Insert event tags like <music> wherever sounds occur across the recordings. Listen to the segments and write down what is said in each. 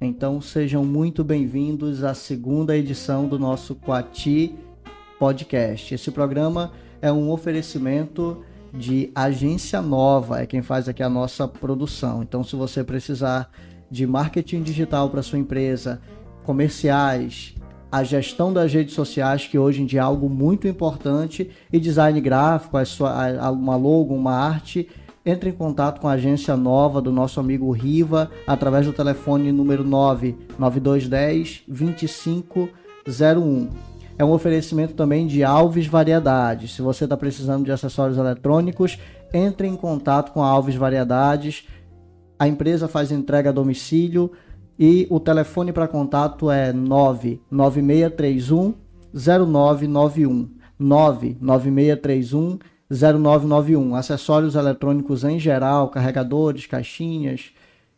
Então sejam muito bem-vindos à segunda edição do nosso Quati Podcast. Esse programa é um oferecimento de agência nova, é quem faz aqui a nossa produção. Então, se você precisar de marketing digital para sua empresa, comerciais, a gestão das redes sociais, que hoje em dia é algo muito importante, e design gráfico, a sua, uma logo, uma arte, entre em contato com a agência nova do nosso amigo Riva através do telefone número 99210 2501. É um oferecimento também de Alves Variedades. Se você está precisando de acessórios eletrônicos, entre em contato com a Alves Variedades. A empresa faz entrega a domicílio e o telefone para contato é 99631 0991. 99631 0991. Acessórios eletrônicos em geral, carregadores, caixinhas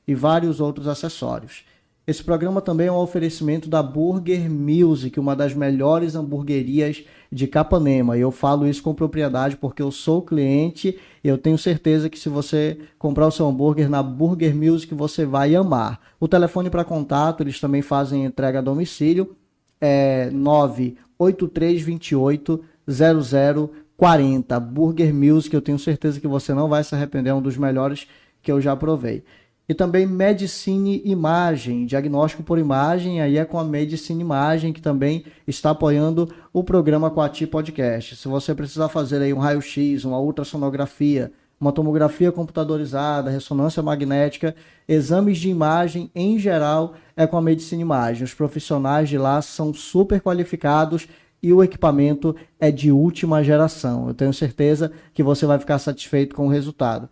e vários outros acessórios. Esse programa também é um oferecimento da Burger Music, uma das melhores hamburguerias de Capanema. E eu falo isso com propriedade porque eu sou cliente e eu tenho certeza que se você comprar o seu hambúrguer na Burger Music, você vai amar. O telefone para contato, eles também fazem entrega a domicílio, é 98328 0040. Burger Music, eu tenho certeza que você não vai se arrepender, é um dos melhores que eu já provei. E também Medicine Imagem, diagnóstico por imagem, aí é com a Medicine Imagem, que também está apoiando o programa Quati Podcast. Se você precisar fazer aí um raio-x, uma ultrassonografia, uma tomografia computadorizada, ressonância magnética, exames de imagem em geral é com a Medicine Imagem. Os profissionais de lá são super qualificados e o equipamento é de última geração. Eu tenho certeza que você vai ficar satisfeito com o resultado.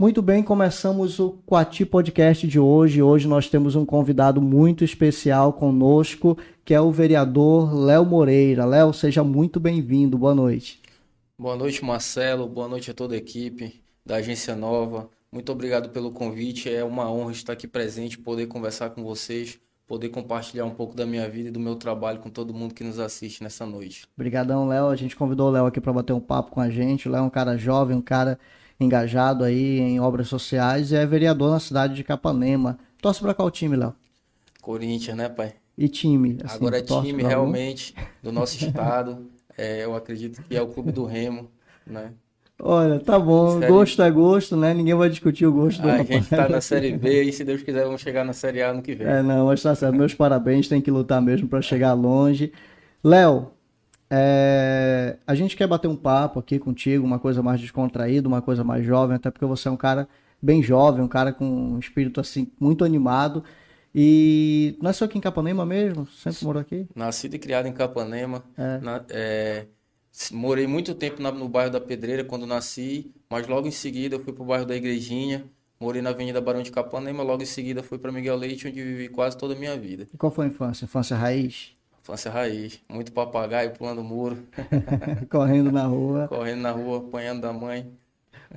Muito bem, começamos o Quati Podcast de hoje. Hoje nós temos um convidado muito especial conosco, que é o vereador Léo Moreira. Léo, seja muito bem-vindo. Boa noite. Boa noite, Marcelo. Boa noite a toda a equipe da Agência Nova. Muito obrigado pelo convite. É uma honra estar aqui presente, poder conversar com vocês, poder compartilhar um pouco da minha vida e do meu trabalho com todo mundo que nos assiste nessa noite. Obrigadão, Léo. A gente convidou o Léo aqui para bater um papo com a gente. O Léo é um cara jovem, um cara engajado aí em obras sociais e é vereador na cidade de Capanema. Torce para qual time, Léo? Corinthians, né, pai? E time? Assim, Agora é time realmente do nosso estado. É, eu acredito que é o clube do Remo, né? Olha, tá bom. Série... Gosto é gosto, né? Ninguém vai discutir o gosto do A gente tá na Série B <laughs> e se Deus quiser vamos chegar na Série A no que vem. É, não, mas tá certo. Meus parabéns, tem que lutar mesmo para chegar longe. Léo, é, a gente quer bater um papo aqui contigo, uma coisa mais descontraída, uma coisa mais jovem, até porque você é um cara bem jovem, um cara com um espírito assim muito animado. E nasceu aqui em Capanema mesmo? Sempre morou aqui? Nascido e criado em Capanema. É. Na, é, morei muito tempo na, no bairro da Pedreira quando nasci, mas logo em seguida eu fui para o bairro da Igrejinha. Morei na Avenida Barão de Capanema, logo em seguida fui para Miguel Leite, onde vivi quase toda a minha vida. E qual foi a infância? Infância raiz? Infância raiz. Muito papagaio pulando muro. <laughs> Correndo na rua. Correndo na rua, apanhando da mãe.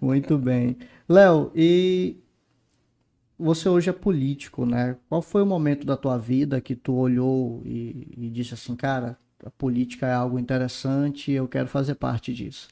Muito bem. Léo, e você hoje é político, né? Qual foi o momento da tua vida que tu olhou e, e disse assim, cara, a política é algo interessante e eu quero fazer parte disso?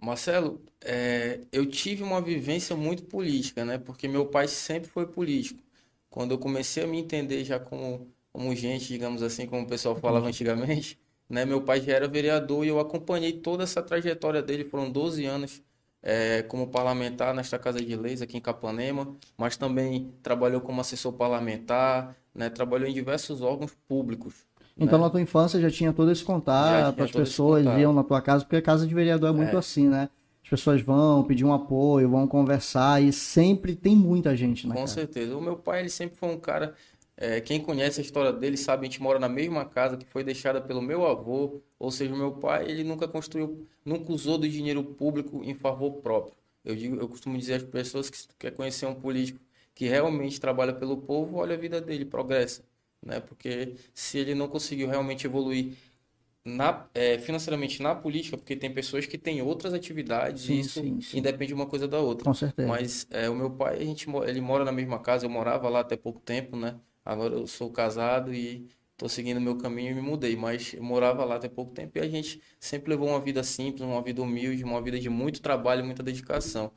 Marcelo, é, eu tive uma vivência muito política, né? Porque meu pai sempre foi político. Quando eu comecei a me entender já como como gente, digamos assim, como o pessoal falava antigamente. Né? Meu pai já era vereador e eu acompanhei toda essa trajetória dele, foram 12 anos é, como parlamentar nesta Casa de Leis aqui em Capanema, mas também trabalhou como assessor parlamentar, né? trabalhou em diversos órgãos públicos. Então, né? na tua infância já tinha todo esse contato, as pessoas iam na tua casa, porque a casa de vereador é muito é. assim, né? As pessoas vão pedir um apoio, vão conversar e sempre tem muita gente na Com certeza. O meu pai, ele sempre foi um cara é, quem conhece a história dele sabe, a gente mora na mesma casa que foi deixada pelo meu avô, ou seja, meu pai, ele nunca construiu, nunca usou do dinheiro público em favor próprio. Eu digo, eu costumo dizer às pessoas que quer conhecer um político que realmente trabalha pelo povo, olha a vida dele, progressa, né? Porque se ele não conseguiu realmente evoluir na, é, financeiramente na política, porque tem pessoas que têm outras atividades sim, e isso sim, sim. independe uma coisa da outra. Com certeza. Mas é, o meu pai, a gente, ele mora na mesma casa, eu morava lá até pouco tempo, né? Agora eu sou casado e tô seguindo meu caminho e me mudei, mas eu morava lá até pouco tempo e a gente sempre levou uma vida simples, uma vida humilde, uma vida de muito trabalho, muita dedicação.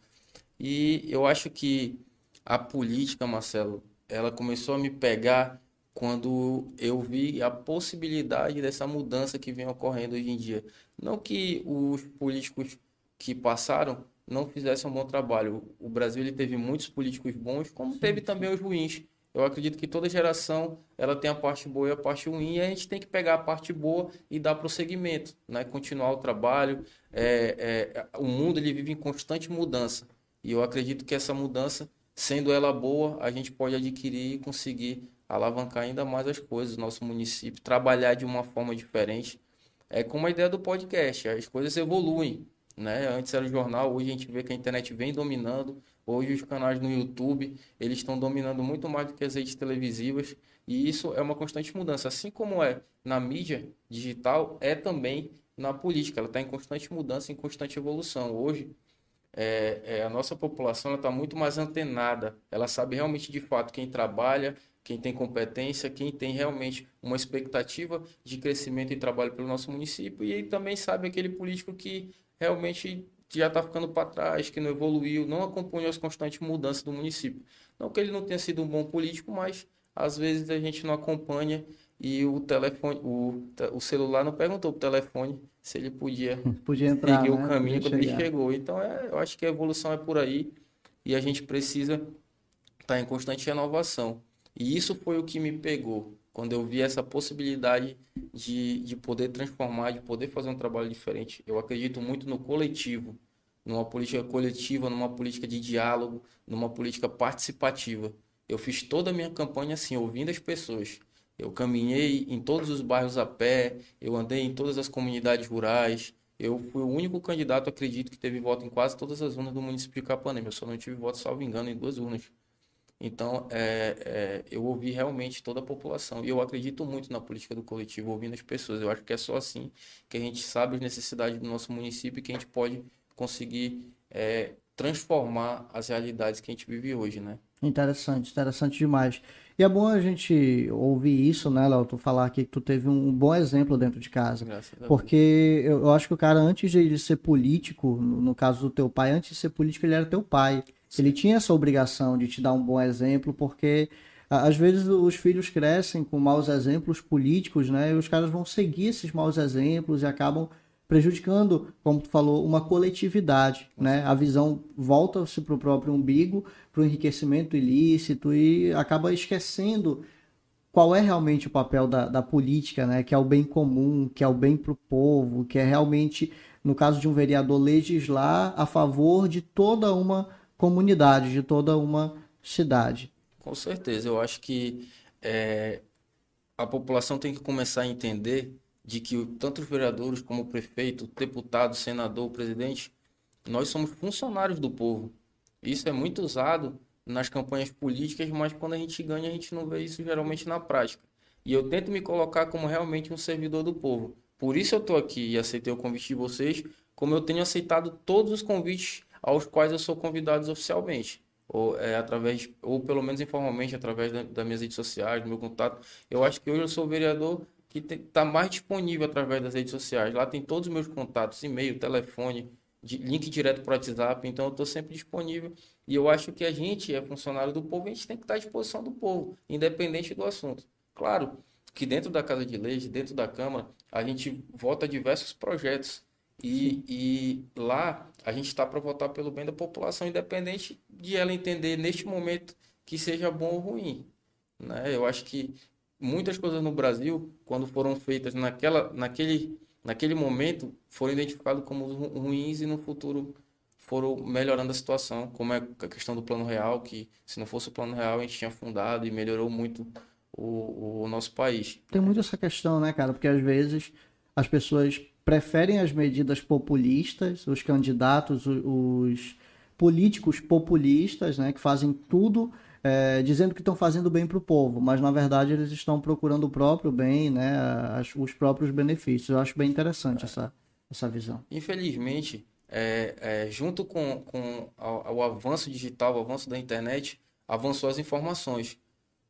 E eu acho que a política, Marcelo, ela começou a me pegar quando eu vi a possibilidade dessa mudança que vem ocorrendo hoje em dia. Não que os políticos que passaram não fizessem um bom trabalho. O Brasil ele teve muitos políticos bons, como teve também os ruins. Eu acredito que toda geração ela tem a parte boa e a parte ruim, e a gente tem que pegar a parte boa e dar prosseguimento, né? continuar o trabalho. É, é, o mundo ele vive em constante mudança, e eu acredito que essa mudança, sendo ela boa, a gente pode adquirir e conseguir alavancar ainda mais as coisas no nosso município, trabalhar de uma forma diferente. É como a ideia do podcast, as coisas evoluem. Né? Antes era o jornal, hoje a gente vê que a internet vem dominando. Hoje os canais no YouTube, eles estão dominando muito mais do que as redes televisivas. E isso é uma constante mudança. Assim como é na mídia digital, é também na política. Ela está em constante mudança, em constante evolução. Hoje, é, é, a nossa população está muito mais antenada. Ela sabe realmente, de fato, quem trabalha, quem tem competência, quem tem realmente uma expectativa de crescimento e trabalho pelo nosso município. E também sabe aquele político que realmente já está ficando para trás, que não evoluiu, não acompanhou as constantes mudanças do município. Não que ele não tenha sido um bom político, mas às vezes a gente não acompanha e o telefone, o, o celular não perguntou para o telefone se ele podia, podia entrar, seguir né? o caminho podia quando chegar. ele chegou. Então é, eu acho que a evolução é por aí e a gente precisa estar tá em constante renovação. E isso foi o que me pegou quando eu vi essa possibilidade de, de poder transformar, de poder fazer um trabalho diferente. Eu acredito muito no coletivo, numa política coletiva, numa política de diálogo, numa política participativa. Eu fiz toda a minha campanha assim, ouvindo as pessoas. Eu caminhei em todos os bairros a pé, eu andei em todas as comunidades rurais. Eu fui o único candidato, acredito, que teve voto em quase todas as urnas do município de Capanema. Eu só não tive voto, salvo engano, em duas urnas. Então, é, é, eu ouvi realmente toda a população. E eu acredito muito na política do coletivo, ouvindo as pessoas. Eu acho que é só assim que a gente sabe as necessidades do nosso município e que a gente pode conseguir é, transformar as realidades que a gente vive hoje, né? Interessante, interessante demais. E é bom a gente ouvir isso, né, Léo? Tu falar aqui que tu teve um bom exemplo dentro de casa. Porque eu, acho que o cara, antes de ser político, no caso do teu pai, antes de ser político, ele era teu pai. Ele tinha essa obrigação de te dar um bom exemplo, porque às vezes os filhos crescem com maus exemplos políticos, né? E os caras vão seguir esses maus exemplos e acabam prejudicando, como tu falou, uma coletividade, né? A visão volta-se para o próprio umbigo, para o enriquecimento ilícito e acaba esquecendo qual é realmente o papel da, da política, né? Que é o bem comum, que é o bem para o povo, que é realmente, no caso de um vereador, legislar a favor de toda uma comunidade, de toda uma cidade. Com certeza, eu acho que é, a população tem que começar a entender de que tanto os vereadores como o prefeito, deputado, senador, presidente, nós somos funcionários do povo. Isso é muito usado nas campanhas políticas, mas quando a gente ganha, a gente não vê isso geralmente na prática. E eu tento me colocar como realmente um servidor do povo. Por isso eu estou aqui e aceitei o convite de vocês, como eu tenho aceitado todos os convites aos quais eu sou convidado oficialmente, ou é, através, ou pelo menos informalmente, através da, das minhas redes sociais, do meu contato. Eu acho que hoje eu sou vereador que está mais disponível através das redes sociais. Lá tem todos os meus contatos, e-mail, telefone, de, link direto para o WhatsApp, então eu estou sempre disponível. E eu acho que a gente é funcionário do povo, a gente tem que estar à disposição do povo, independente do assunto. Claro que dentro da Casa de Leis, dentro da Câmara, a gente vota diversos projetos. E, e lá a gente está para votar pelo bem da população, independente de ela entender neste momento que seja bom ou ruim. Né? Eu acho que muitas coisas no Brasil, quando foram feitas naquela, naquele, naquele momento, foram identificadas como ruins e no futuro foram melhorando a situação, como é a questão do plano real, que se não fosse o plano real a gente tinha fundado e melhorou muito o, o nosso país. Tem muito essa questão, né, cara? Porque às vezes as pessoas preferem as medidas populistas, os candidatos, os políticos populistas, né, que fazem tudo é, dizendo que estão fazendo bem para o povo, mas na verdade eles estão procurando o próprio bem, né, as, os próprios benefícios. Eu acho bem interessante essa, essa visão. Infelizmente, é, é, junto com, com o avanço digital, o avanço da internet, avançou as informações.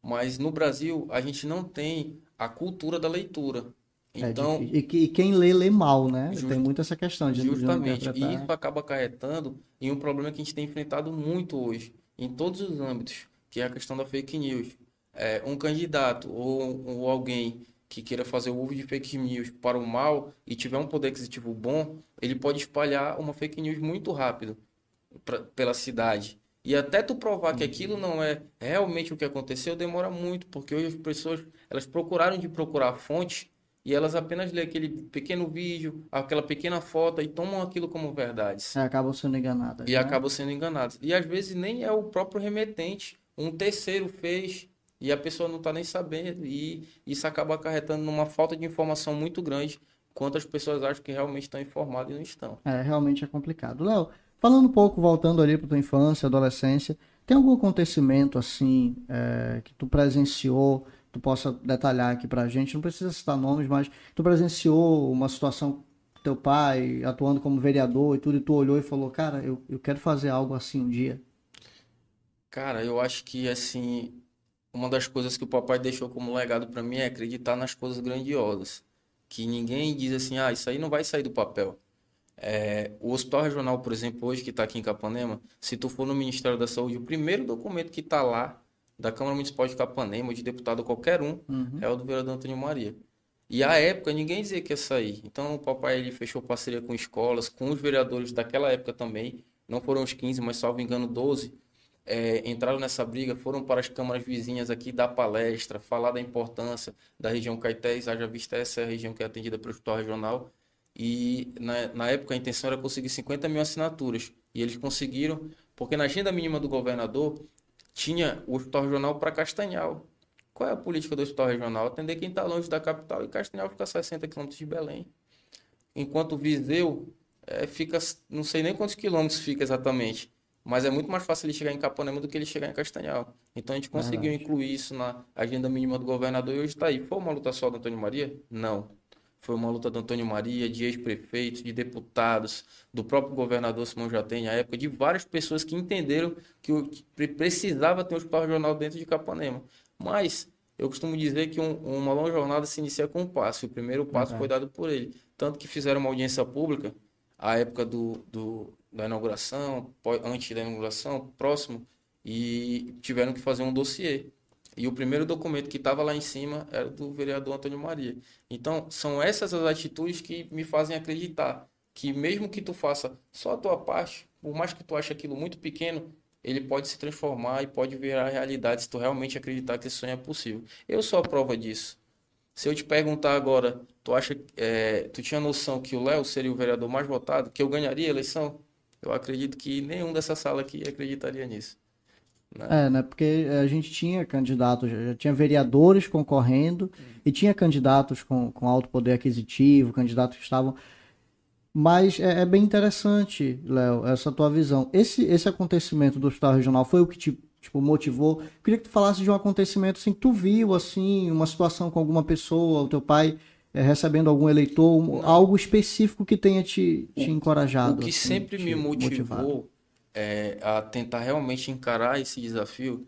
Mas no Brasil, a gente não tem a cultura da leitura. É Então, difícil. e, e quem lê, lê mal, né? Justo- Tem muito essa questão de, de Justamente. E interpretar. isso acaba acarretando em um problema que a gente tem enfrentado muito hoje, em todos os âmbitos, que é a questão da fake news. É, um candidato ou, ou alguém que queira fazer o uso de fake news para o mal e tiver um poder aquisitivo bom, ele pode espalhar uma fake news muito rápido pra- pela cidade. E até tu provar que aquilo não é realmente o que aconteceu, demora muito, porque hoje as pessoas, elas procuraram de procurar a fonte e elas apenas lêem aquele pequeno vídeo, aquela pequena foto e tomam aquilo como verdades. É, acabam sendo enganadas. E né? acabam sendo enganadas. E às vezes nem é o próprio remetente, um terceiro fez e a pessoa não está nem sabendo. E isso acaba acarretando numa falta de informação muito grande, quanto as pessoas acham que realmente estão informadas e não estão. É, realmente é complicado. Léo, falando um pouco, voltando ali para tua infância, adolescência, tem algum acontecimento assim é, que tu presenciou, tu possa detalhar aqui pra gente, não precisa citar nomes, mas tu presenciou uma situação teu pai atuando como vereador e tudo, e tu olhou e falou, cara, eu, eu quero fazer algo assim um dia. Cara, eu acho que assim, uma das coisas que o papai deixou como legado para mim é acreditar nas coisas grandiosas. Que ninguém diz assim, ah, isso aí não vai sair do papel. É, o Hospital Regional, por exemplo, hoje que está aqui em Capanema, se tu for no Ministério da Saúde, o primeiro documento que está lá, da Câmara Municipal de Capanema, de deputado qualquer um, Uhum. é o do vereador Antônio Maria. E à época ninguém dizia que ia sair. Então o papai ele fechou parceria com escolas, com os vereadores daquela época também. Não foram os 15, mas salvo engano 12. é, entraram nessa briga, foram para as câmaras vizinhas aqui dar palestra, falar da importância da região Caetés, haja vista essa é a região que é atendida pelo hospital regional. E na, na época a intenção era conseguir 50 mil assinaturas. E eles conseguiram, porque na agenda mínima do governador tinha o hospital regional para Castanhal. Qual é a política do hospital regional? Atender quem está longe da capital e Castanhal fica a 60 quilômetros de Belém. Enquanto Viseu eh, fica, não sei nem quantos quilômetros fica exatamente, mas é muito mais fácil ele chegar em Capanema do que ele chegar em Castanhal. Então a gente conseguiu Verdade. incluir isso na agenda mínima do governador e hoje está aí. Foi uma luta só do Antônio Maria? Não. Foi uma luta do Antônio Maria, de ex-prefeitos, de deputados, do próprio governador Simão Jatém, à época, de várias pessoas que entenderam que precisava ter um hospital regional dentro de Capanema. Mas eu costumo dizer que um- uma longa jornada se inicia com um passo, e o primeiro passo Verdade. foi dado por ele. Tanto que fizeram uma audiência pública, à época do, do- da inauguração, antes da inauguração, próximo, e tiveram que fazer um dossiê. E o primeiro documento que estava lá em cima era do vereador Antônio Maria. Então, são essas as atitudes que me fazem acreditar que mesmo que tu faça só a tua parte, por mais que tu ache aquilo muito pequeno, ele pode se transformar e pode virar realidade se tu realmente acreditar que esse sonho é possível. Eu sou a prova disso. Se eu te perguntar agora, tu acha, é, tu tinha noção que o Léo seria o vereador mais votado, que eu ganharia a eleição? Eu acredito que nenhum dessa sala aqui acreditaria nisso. É, né? Porque a gente tinha candidatos, já tinha vereadores concorrendo e tinha candidatos com, com alto poder aquisitivo, candidatos que estavam. Mas é, é bem interessante, Léo, essa tua visão. Esse, esse acontecimento do hospital regional foi o que te tipo, motivou? Eu queria que tu falasse de um acontecimento assim, que tu viu, assim, uma situação com alguma pessoa, o teu pai é, recebendo algum eleitor, algo específico que tenha te, te encorajado. O que assim, sempre me motivado. É, a tentar realmente encarar esse desafio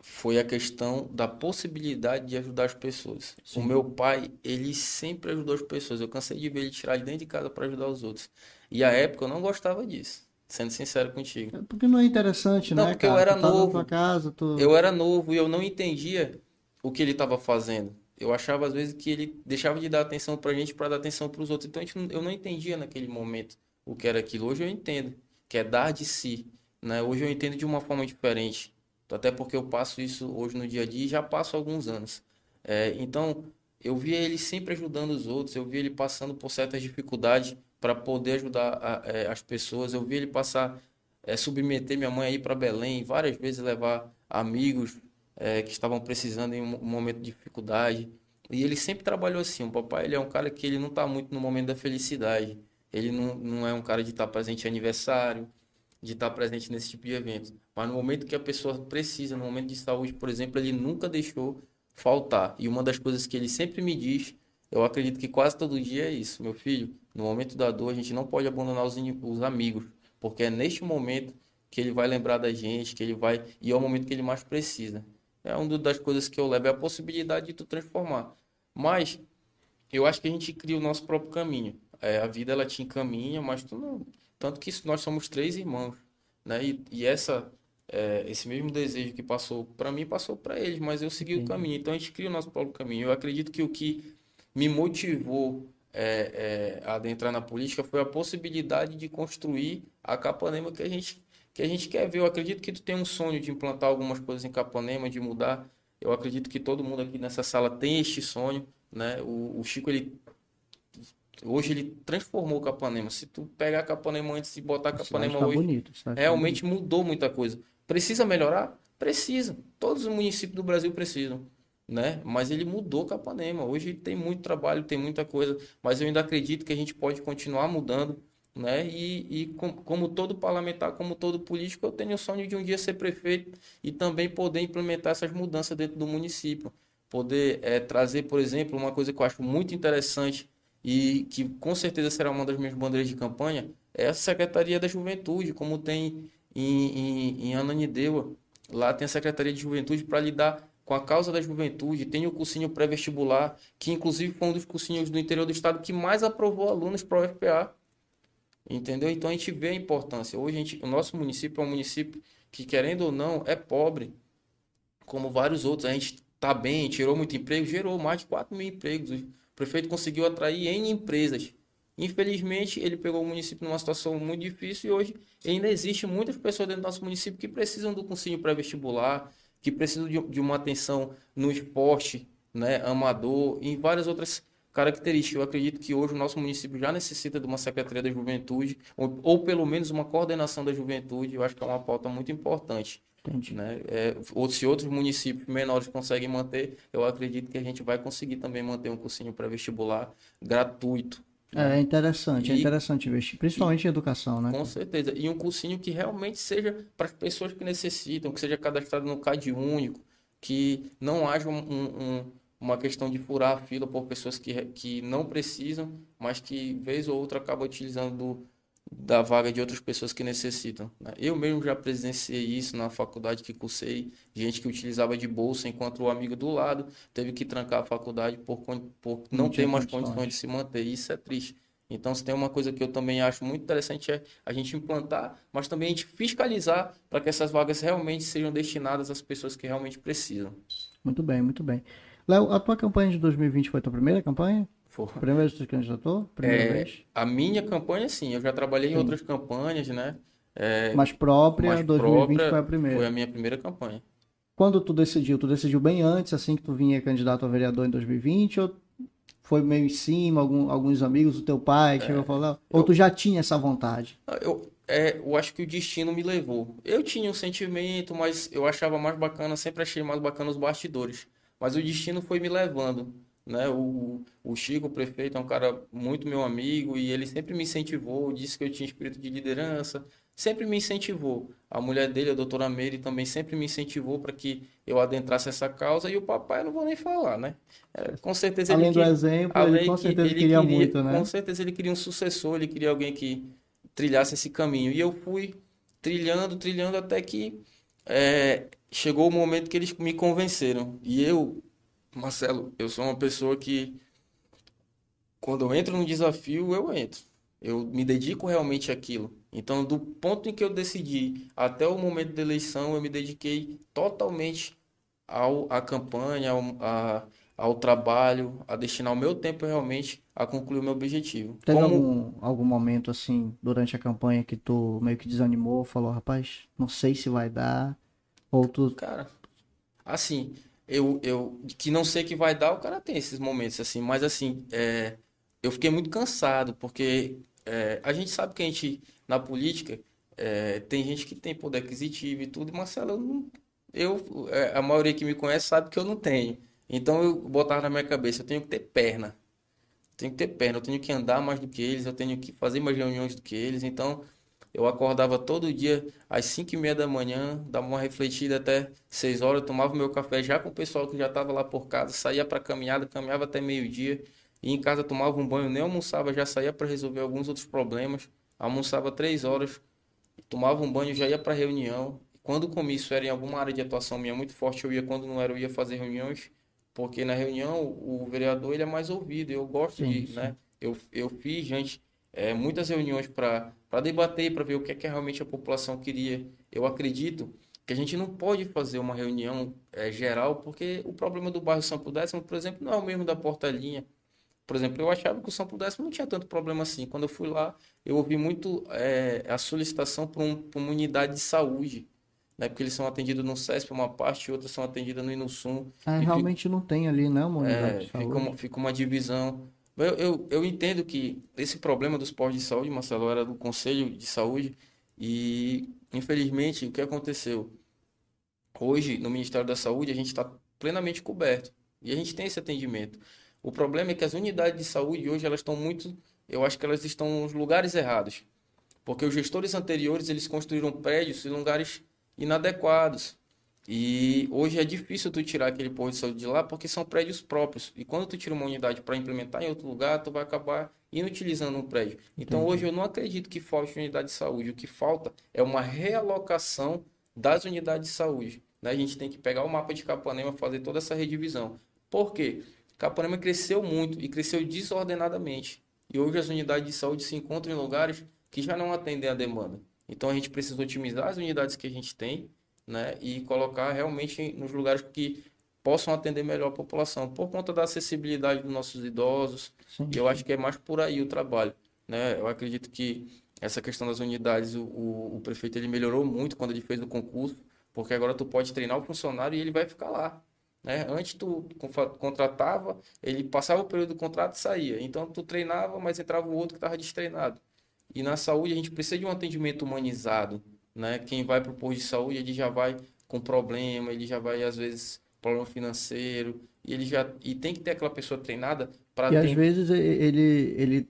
foi a questão da possibilidade de ajudar as pessoas. Sim. O meu pai, ele sempre ajudou as pessoas. Eu cansei de ver ele tirar de dentro de casa para ajudar os outros. E à época eu não gostava disso, sendo sincero contigo. É Porque não é interessante, Não, né, porque eu cara? era tu tá novo. tua casa, tu... Eu era novo e eu não entendia o que ele estava fazendo. Eu achava às vezes que ele deixava de dar atenção pra gente para dar atenção para os outros. Então a não- eu não entendia naquele momento o que era aquilo. Hoje eu entendo, que é dar de si, né? Hoje eu entendo de uma forma diferente. Até porque eu passo isso hoje no dia a dia e já passo alguns anos. É, então, eu via ele sempre ajudando os outros, eu via ele passando por certas dificuldades para poder ajudar a- é, as pessoas, eu via ele passar, é, submeter minha mãe a ir para Belém, várias vezes levar amigos é, que estavam precisando em um momento de dificuldade. E ele sempre trabalhou assim. O papai ele é um cara que ele não está muito no momento da felicidade. Ele não, não é um cara de estar presente em aniversário, de estar presente nesse tipo de evento. Mas no momento que a pessoa precisa, no momento de saúde, por exemplo, ele nunca deixou faltar. E uma das coisas que ele sempre me diz, eu acredito que quase todo dia é isso, meu filho. No momento da dor, a gente não pode abandonar os, os amigos, porque é neste momento que ele vai lembrar da gente, que ele vai e é o momento que ele mais precisa. É uma das coisas que eu levo, é a possibilidade de tu transformar. Mas eu acho que a gente cria o nosso próprio caminho. É, a vida ela te encaminha, mas tu não. Tanto que nós somos três irmãos, né? E, e essa é, esse mesmo desejo que passou para mim passou para eles, mas eu segui o caminho. Então a gente cria o nosso próprio caminho. Eu acredito que o que me motivou é, é, a adentrar na política foi a possibilidade de construir a Capanema que a gente que a gente quer ver. Eu acredito que tu tem um sonho de implantar algumas coisas em Capanema, de mudar. Eu acredito que todo mundo aqui nessa sala tem este sonho, né? O, o Chico ele Hoje ele transformou Capanema. Se tu pegar Capanema antes e botar Capanema hoje, bonito, realmente bonito. mudou muita coisa. Precisa melhorar? Precisa. Todos os municípios do Brasil precisam. Né? Mas ele mudou Capanema. Hoje tem muito trabalho, tem muita coisa, mas eu ainda acredito que a gente pode continuar mudando, né? E, e com, como todo parlamentar, como todo político, eu tenho o sonho de um dia ser prefeito e também poder implementar essas mudanças dentro do município, poder é, trazer, por exemplo, uma coisa que eu acho muito interessante e que com certeza será uma das minhas bandeiras de campanha é a Secretaria da Juventude, como tem em, em, em Ananindeua. Lá tem a Secretaria de Juventude para lidar com a causa da juventude, tem o cursinho pré-vestibular, que inclusive foi um dos cursinhos do interior do estado que mais aprovou alunos para o UFPA. Entendeu? Então a gente vê a importância. Hoje a gente, o nosso município é um município que, querendo ou não, é pobre, como vários outros. A gente está bem, tirou muito emprego, gerou mais de 4 mil empregos. O prefeito conseguiu atrair em empresas Infelizmente, ele pegou o município numa situação muito difícil e hoje ainda existe muitas pessoas dentro do nosso município que precisam do cursinho pré-vestibular, que precisam de, uma atenção no esporte, né, amador e várias outras características. Eu acredito que hoje o nosso município já necessita de uma Secretaria da Juventude, ou, ou pelo menos uma coordenação da juventude. Eu acho que é uma pauta muito importante. Entendi. Né? É, ou se outros municípios menores conseguem manter, eu acredito que a gente vai conseguir também manter um cursinho pré-vestibular gratuito é interessante, é e, é interessante investir, principalmente e, em educação, né? Com certeza. E um cursinho que realmente seja para as pessoas que necessitam, que seja cadastrado no CAD único, que não haja um, um, uma questão de furar a fila por pessoas que, que não precisam, mas que vez ou outra acabam utilizando do, da vaga de outras pessoas que necessitam. Né? Eu mesmo já presenciei isso na faculdade que cursei, gente que utilizava de bolsa enquanto o amigo do lado teve que trancar a faculdade por, por não, não ter mais condições. condições de se manter. Isso é triste. Então, se tem uma coisa que eu também acho muito interessante é a gente implantar, mas também a gente fiscalizar para que essas vagas realmente sejam destinadas às pessoas que realmente precisam. Muito bem, muito bem. Léo, a tua campanha de 2020 foi a tua primeira campanha? For. Primeira vez que você candidatou? Primeira é, vez? A minha campanha, sim. Eu já trabalhei sim. em outras campanhas, né? É, mas própria, mais 2020 própria, foi a primeira. Foi a minha primeira campanha. Quando tu decidiu? Tu decidiu bem antes, assim que tu vinha candidato a vereador em 2020? Ou foi meio em cima, algum, alguns amigos do teu pai que é, chegou a falar? Ou eu, tu já tinha essa vontade? Eu, é, eu acho que o destino me levou. Eu tinha um sentimento, mas eu achava mais bacana, sempre achei mais bacana os bastidores. Mas o destino foi me levando. Né? O, o Chico, o prefeito, é um cara muito meu amigo e ele sempre me incentivou, disse que eu tinha espírito de liderança, sempre me incentivou. A mulher dele, a doutora Meire, também sempre me incentivou para que eu adentrasse essa causa e o papai, eu não vou nem falar, né? É, com certeza Além ele do exemplo, ele com certeza ele queria, queria, muito, né? Com certeza ele queria um sucessor, ele queria alguém que trilhasse esse caminho. E eu fui trilhando, trilhando até que é, chegou o momento que eles me convenceram. E eu Marcelo, eu sou uma pessoa que quando eu entro num desafio, eu entro. Eu me dedico realmente àquilo. Então, do ponto em que eu decidi até o momento da eleição, eu me dediquei totalmente ao, à campanha, ao, a, ao trabalho, a destinar o meu tempo realmente a concluir o meu objetivo. Teve Como... algum, algum momento assim, durante a campanha, que tu meio que desanimou, falou, rapaz, não sei se vai dar, ou tu... Cara, assim, eu, eu que não sei que vai dar, o cara tem esses momentos assim, mas assim, é, eu fiquei muito cansado, porque é, a gente sabe que a gente, na política, é, tem gente que tem poder aquisitivo e tudo, e Marcelo, eu, não, eu é, a maioria que me conhece sabe que eu não tenho. Então eu botava na minha cabeça, eu tenho que ter perna. Tenho que ter perna, eu tenho que andar mais do que eles, eu tenho que fazer mais reuniões do que eles, então eu acordava todo dia às 5 e meia da manhã, dava uma refletida até 6 horas, tomava meu café já com o pessoal que já estava lá por casa, saía para caminhada, caminhava até meio-dia, e em casa tomava um banho, nem almoçava, já saía para resolver alguns outros problemas, almoçava 3 horas, tomava um banho, já ia para reunião. quando o comício era em alguma área de atuação minha muito forte, eu ia, quando não era, eu ia fazer reuniões, porque na reunião o vereador ele é mais ouvido, eu gosto sim, de, sim. né? Eu, eu fiz, gente, é, muitas reuniões para debater, para ver o que, é que realmente a população queria. Eu acredito que a gente não pode fazer uma reunião é, geral, porque o problema do bairro São Décimo, por exemplo, não é o mesmo da Portalinha. Por exemplo, eu achava que o São Décimo não tinha tanto problema assim. Quando eu fui lá, eu ouvi muito é, a solicitação para um, uma unidade de saúde. Né? Porque eles são atendidos no CESP, uma parte, e outras são atendidas no Inusum. Ah, realmente fica, não tem ali, né, uma unidade é, de saúde. Fica uma, fica uma divisão. Eu, eu, eu, entendo que esse problema dos postos de saúde, Marcelo, era do Conselho de Saúde e, infelizmente, o que aconteceu? Hoje, no Ministério da Saúde, a gente está plenamente coberto e a gente tem esse atendimento. O problema é que as unidades de saúde hoje, elas estão muito, eu acho que elas estão nos lugares errados. Porque os gestores anteriores, eles construíram prédios em lugares inadequados. E hoje é difícil tu tirar aquele posto de saúde de lá porque são prédios próprios. E quando tu tira uma unidade para implementar em outro lugar, tu vai acabar inutilizando um prédio. Então Entendi. hoje eu não acredito que falte unidade de saúde. O que falta é uma realocação das unidades de saúde. Né? A gente tem que pegar o mapa de Capanema, fazer toda essa redivisão. Por quê? Capanema cresceu muito e cresceu desordenadamente. E hoje as unidades de saúde se encontram em lugares que já não atendem a demanda. Então a gente precisa otimizar as unidades que a gente tem né, e colocar realmente nos lugares que possam atender melhor a população, por conta da acessibilidade dos nossos idosos. Sim. E eu acho que é mais por aí o trabalho. Né? Eu acredito que essa questão das unidades, o, o, o, prefeito ele melhorou muito quando ele fez o concurso, porque agora tu pode treinar o funcionário e ele vai ficar lá. Né? Antes tu contratava, ele passava o período do contrato e saía. Então tu treinava, mas entrava o outro que estava destreinado. E na saúde a gente precisa de um atendimento humanizado né? Quem vai para o posto de saúde, ele já vai com problema, ele já vai às vezes problema financeiro, e ele já e tem que ter aquela pessoa treinada para E ter... às vezes ele ele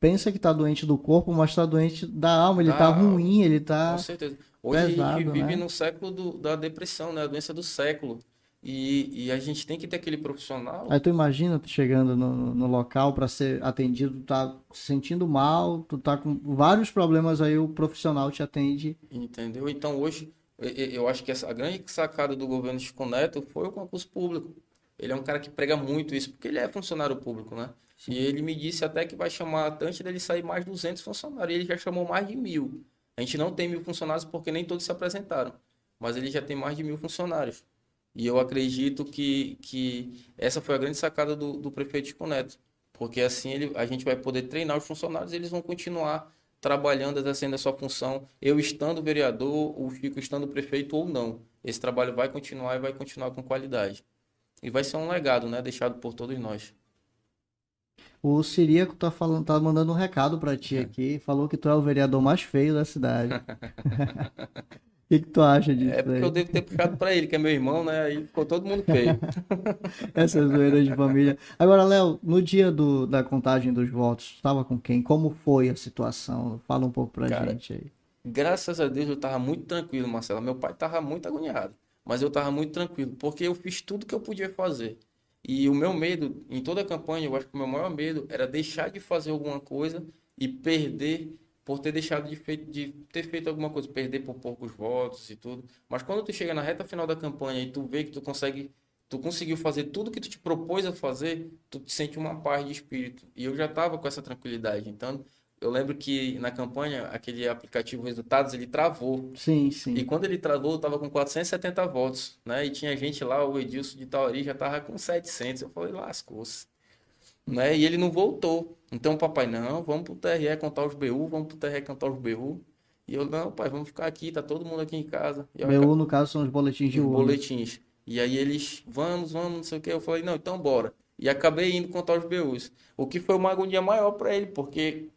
pensa que está doente do corpo, mas está doente da alma, ele está ah, ruim, ele está Com certeza. Hoje pesado, a gente vive né? no século do, da depressão, né? A doença do século. E, e, a gente tem que ter aquele profissional. Aí tu imagina tu chegando no, no local para ser atendido, tu tá se sentindo mal, tu tá com vários problemas aí, o profissional te atende. Entendeu? Então hoje, eu acho que essa, a grande sacada do governo Chico Neto foi o concurso público. Ele é um cara que prega muito isso, porque ele é funcionário público, né? Sim. E ele me disse até que vai chamar, antes dele sair, mais 200 funcionários. E ele já chamou mais de mil. A gente não tem mil funcionários porque nem todos se apresentaram. Mas ele já tem mais de mil funcionários. E eu acredito que, que essa foi a grande sacada do, do prefeito Chico Neto. Porque assim ele, a gente vai poder treinar os funcionários e eles vão continuar trabalhando, exercendo a sua função, eu estando vereador, o Chico estando prefeito ou não. Esse trabalho vai continuar e vai continuar com qualidade. E vai ser um legado, né, deixado por todos nós. O Siríaco tá falando, tá mandando um recado para ti aqui, falou que tu é o vereador mais feio da cidade. <laughs> que, que tu acha disso? É porque aí? eu devo ter puxado pra ele, que é meu irmão, né? Aí ficou todo mundo feio. <laughs> Essas zoeiras de família. Agora, Léo, no dia do, da contagem dos votos, estava com quem? Como foi a situação? Fala um pouco pra Cara, gente aí. Graças a Deus eu tava muito tranquilo, Marcelo. Meu pai tava muito agoniado, mas eu tava muito tranquilo, porque eu fiz tudo que eu podia fazer. E o meu medo, em toda a campanha, eu acho que o meu maior medo era deixar de fazer alguma coisa e perder por ter deixado de, de, ter feito alguma coisa, perder por poucos votos e tudo. Mas quando tu chega na reta final da campanha e tu vê que tu consegue, tu conseguiu fazer tudo que tu te propôs a fazer, tu te sente uma paz de espírito. E eu já estava com essa tranquilidade. Então, eu lembro que na campanha, aquele aplicativo Resultados, ele travou. Sim, sim. E quando ele travou, eu tava com 470 votos, né? E tinha gente lá, o Edilson de Tauri já tava com 700. Eu falei, lascou-se né? E ele não voltou. Então, papai, não, vamos pro TRE contar os BU, vamos pro TRE contar os BU. E eu, não, pai, vamos ficar aqui, tá todo mundo aqui em casa. E BU, no caso, são os boletins de urna. boletins. E aí eles, vamos, vamos, não sei o que. Eu falei, não, então bora. E acabei indo contar os BUs. O que foi uma agonia maior para ele, porque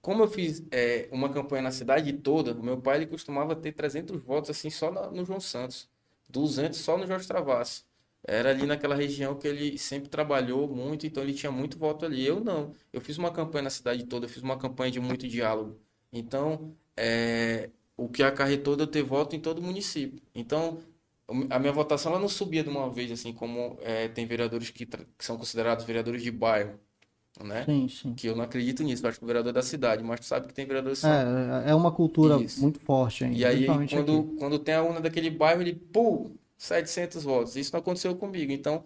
como eu fiz é, uma campanha na cidade toda, o meu pai ele costumava ter 300 votos assim só no João Santos, 200 só no Jorge Travasso era ali naquela região que ele sempre trabalhou muito, então ele tinha muito voto ali. Eu não. Eu fiz uma campanha na cidade toda, eu fiz uma campanha de muito diálogo. Então, é, o que acarretou de eu ter voto em todo o município. Então, a minha votação ela não subia de uma vez, assim, como é, tem vereadores que, que, são considerados vereadores de bairro. né? Sim, sim. Que eu não acredito nisso, eu acho que o vereador é da cidade, mas tu sabe que tem vereadores que são É, é uma cultura Isso. muito forte ainda. E aí, quando, aqui. quando tem a urna daquele bairro, ele, pô, 700 votos. Isso não aconteceu comigo. Então,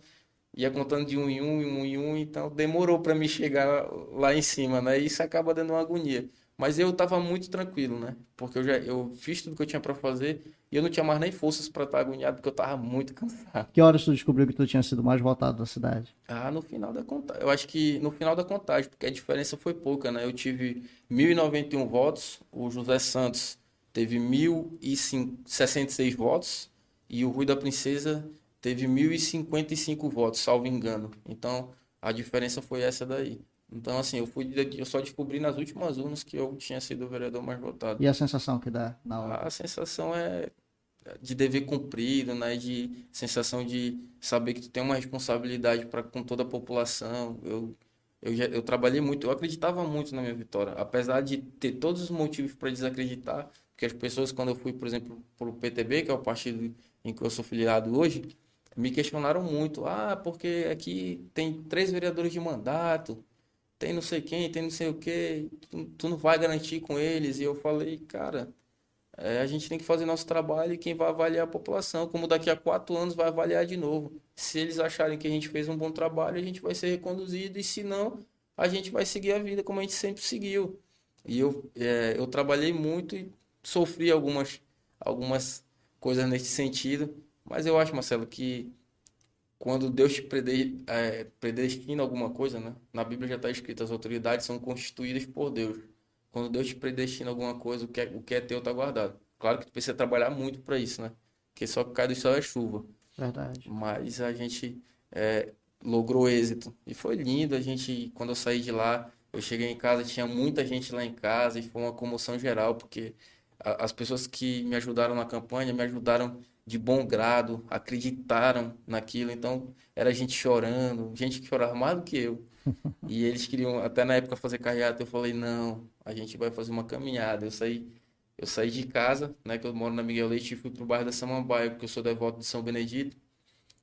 ia contando de um em um, um em um, então demorou para me chegar lá em cima, né? Isso acaba dando uma agonia. Mas eu tava muito tranquilo, né? Porque eu já eu fiz tudo que eu tinha para fazer e eu não tinha mais nem forças para estar agoniado, porque eu tava muito <laughs> cansado. Que horas tu descobriu que tu tinha sido mais votado da cidade? Ah, no final da contagem. Eu acho que no final da contagem, porque a diferença foi pouca, né? Eu tive 1.091 votos, o José Santos teve 1.066 votos e o Rui da Princesa teve 1.055 votos, salvo engano. Então, a diferença foi essa daí. Então, assim, eu fui eu só descobri nas últimas urnas que eu tinha sido o vereador mais votado. E a sensação que dá na hora? A sensação é de dever cumprido, né? De sensação de saber que tu tem uma responsabilidade para com toda a população. Eu, eu, já, eu trabalhei muito, eu acreditava muito na minha vitória, apesar de ter todos os motivos para desacreditar, porque as pessoas, quando eu fui, por exemplo, para o PTB, que é o partido em que eu sou filiado hoje, me questionaram muito. Ah, porque aqui tem três vereadores de mandato, tem não sei quem, tem não sei o quê, tu, tu não vai garantir com eles. E eu falei, cara, é, a gente tem que fazer nosso trabalho e quem vai avaliar a população, como daqui a quatro anos vai avaliar de novo. Se eles acharem que a gente fez um bom trabalho, a gente vai ser reconduzido, e se não, a gente vai seguir a vida como a gente sempre seguiu. E eu, é, eu trabalhei muito e sofri algumas, algumas coisas nesse sentido, mas eu acho, Marcelo, que quando Deus te é, predestina alguma coisa, né? Na Bíblia já está escrito, as autoridades são constituídas por Deus. Quando Deus te predestina alguma coisa, o que é, o que é teu está guardado. Claro que tu precisa trabalhar muito para isso, né? Porque só cai do céu é chuva. Verdade. Mas a gente é, logrou êxito. E foi lindo. A gente, quando eu saí de lá, eu cheguei em casa, tinha muita gente lá em casa e foi uma comoção geral, porque as pessoas que me ajudaram na campanha me ajudaram de bom grado, acreditaram naquilo. Então, era gente chorando, gente que chorava mais do que eu. <laughs> E eles queriam, até na época, fazer carreata. Eu falei, não, a gente vai fazer uma caminhada. Eu saí, eu saí de casa, né, que eu moro na Miguel Leite, e fui pro bairro da Samambaia, porque eu sou devoto de São Benedito.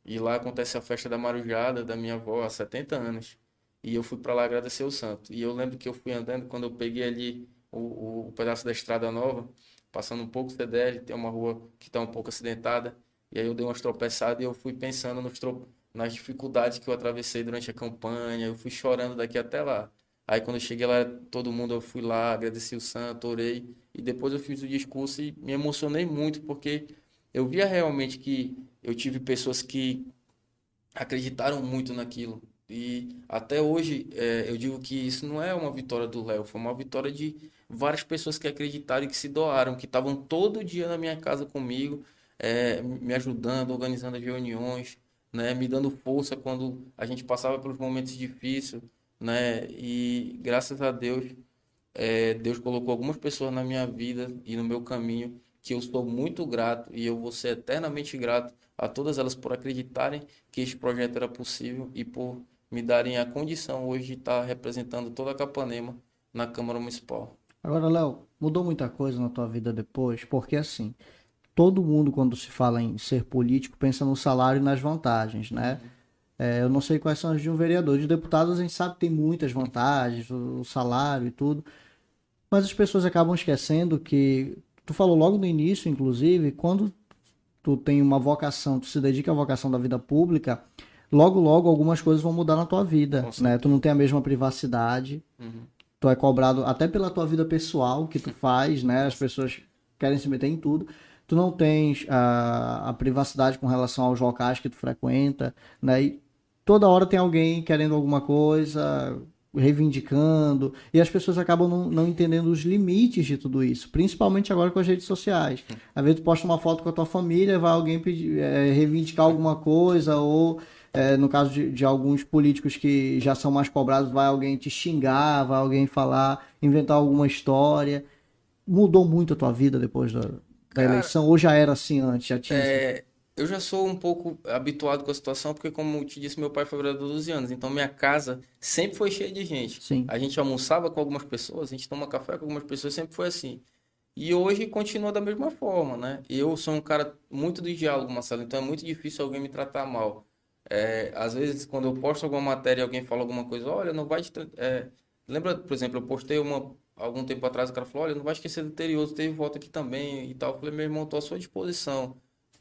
E lá acontece a festa da Marujada da minha avó há 70 anos. E eu fui para lá agradecer o santo. E eu lembro que eu fui andando, quando eu peguei ali o, o, o pedaço da Estrada Nova, passando um pouco CDL, tem uma rua que está um pouco acidentada. E aí eu dei umas tropeçadas e eu fui pensando nos tro... nas dificuldades que eu atravessei durante a campanha. Eu fui chorando daqui até lá. Aí quando eu cheguei lá, todo mundo, eu fui lá, agradeci o santo, orei. E depois eu fiz o discurso e me emocionei muito, porque eu via realmente que eu tive pessoas que acreditaram muito naquilo. E até hoje é, eu digo que isso não é uma vitória do Léo, foi uma vitória de várias pessoas que acreditaram e que se doaram, que estavam todo dia na minha casa comigo, é, me ajudando, organizando as reuniões, né, me dando força quando a gente passava pelos momentos difíceis, né, e graças a Deus, é, Deus colocou algumas pessoas na minha vida e no meu caminho que eu sou muito grato e eu vou ser eternamente grato a todas elas por acreditarem que este projeto era possível e por me darem a condição hoje de estar representando toda a Capanema na Câmara Municipal. Agora, Léo, mudou muita coisa na tua vida depois, porque assim, todo mundo quando se fala em ser político pensa no salário e nas vantagens, né? É, eu não sei quais são as de um vereador. De deputados a gente sabe que tem muitas vantagens, o, salário e tudo, mas as pessoas acabam esquecendo que tu falou logo no início, inclusive, quando tu tem uma vocação, tu se dedica à vocação da vida pública, logo logo algumas coisas vão mudar na tua vida, né? Tu não tem a mesma privacidade, Uhum. Tu é cobrado até pela tua vida pessoal que tu faz, né? As pessoas querem se meter em tudo. Tu não tens a, a privacidade com relação aos locais que tu frequenta, né? E toda hora tem alguém querendo alguma coisa, reivindicando, e as pessoas acabam não, não entendendo os limites de tudo isso, principalmente agora com as redes sociais. Às vezes tu posta uma foto com a tua família, vai alguém pedir, é, reivindicar alguma coisa, ou é, no caso de, de alguns políticos que já são mais cobrados, vai alguém te xingar, vai alguém falar, inventar alguma história. Mudou muito a tua vida depois da, da Cara, eleição? Ou já era assim antes? Já tinha... É, eu já sou um pouco habituado com a situação, porque como te disse, meu pai foi vereador 12 anos, então minha casa sempre foi cheia de gente. Sim. A gente almoçava com algumas pessoas, a gente toma café com algumas pessoas, sempre foi assim. E hoje continua da mesma forma, né? Eu sou um cara muito do diálogo, Marcelo, então é muito difícil alguém me tratar mal. É, às vezes, quando eu posto alguma matéria e alguém fala alguma coisa, olha, não vai. É, lembra, por exemplo, eu postei uma algum tempo atrás, o cara falou, olha, não vai esquecer do interior, teve volta aqui também e tal. Eu falei, meu irmão, estou à sua disposição.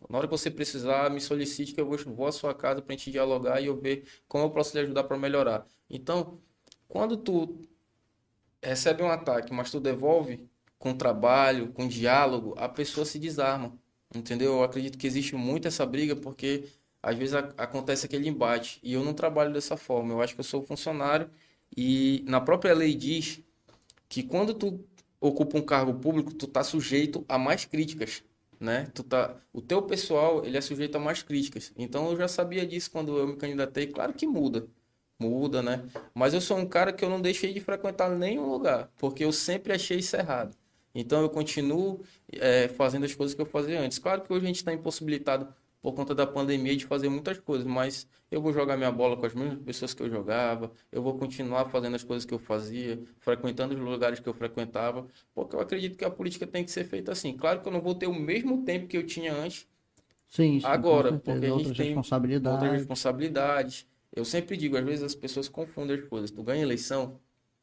Na hora que você precisar, me solicite que eu vou à sua casa para a gente dialogar e eu ver como eu posso lhe ajudar para melhorar. Então, quando tu recebe um ataque, mas tu devolve com trabalho, com diálogo, a pessoa se desarma. Entendeu? Eu acredito que existe muito essa briga porque às vezes a, acontece aquele embate e eu não trabalho dessa forma. Eu acho que eu sou funcionário e na própria lei diz que quando tu ocupa um cargo público, tu tá sujeito a mais críticas, né? Tu tá, o teu pessoal, ele é sujeito a mais críticas. Então eu já sabia disso quando eu me candidatei, claro que muda. Muda, né? Mas eu sou um cara que eu não deixei de frequentar nenhum lugar, porque eu sempre achei isso errado. Então eu continuo é, fazendo as coisas que eu fazia antes. Claro que hoje a gente está impossibilitado por conta da pandemia de fazer muitas coisas, mas eu vou jogar minha bola com as mesmas pessoas que eu jogava, eu vou continuar fazendo as coisas que eu fazia, frequentando os lugares que eu frequentava, porque eu acredito que a política tem que ser feita assim. Claro que eu não vou ter o mesmo tempo que eu tinha antes. Sim, sim agora, porque a gente outras tem responsabilidades. outras responsabilidades. Eu sempre digo, às vezes as pessoas confundem as coisas. Tu ganha eleição,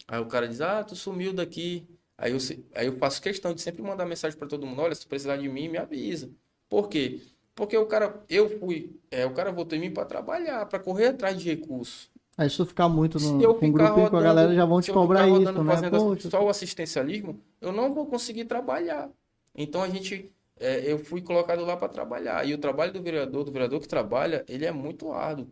aí o cara diz: "Ah, tu sumiu daqui". Aí eu, aí eu faço questão de sempre mandar mensagem para todo mundo: "Olha, se tu precisar de mim, me avisa". Por quê? Porque o cara, eu fui, é, o cara votou em mim para trabalhar, para correr atrás de recursos. Aí se tu ficar muito no, Se eu com um ficar com a rodando- galera, já vão te cobrar isso, rodando né? Poxa, só o assistencialismo, eu não vou conseguir trabalhar. Então a gente, é, eu fui colocado lá para trabalhar. E o trabalho do vereador, do vereador que trabalha, ele é muito árduo.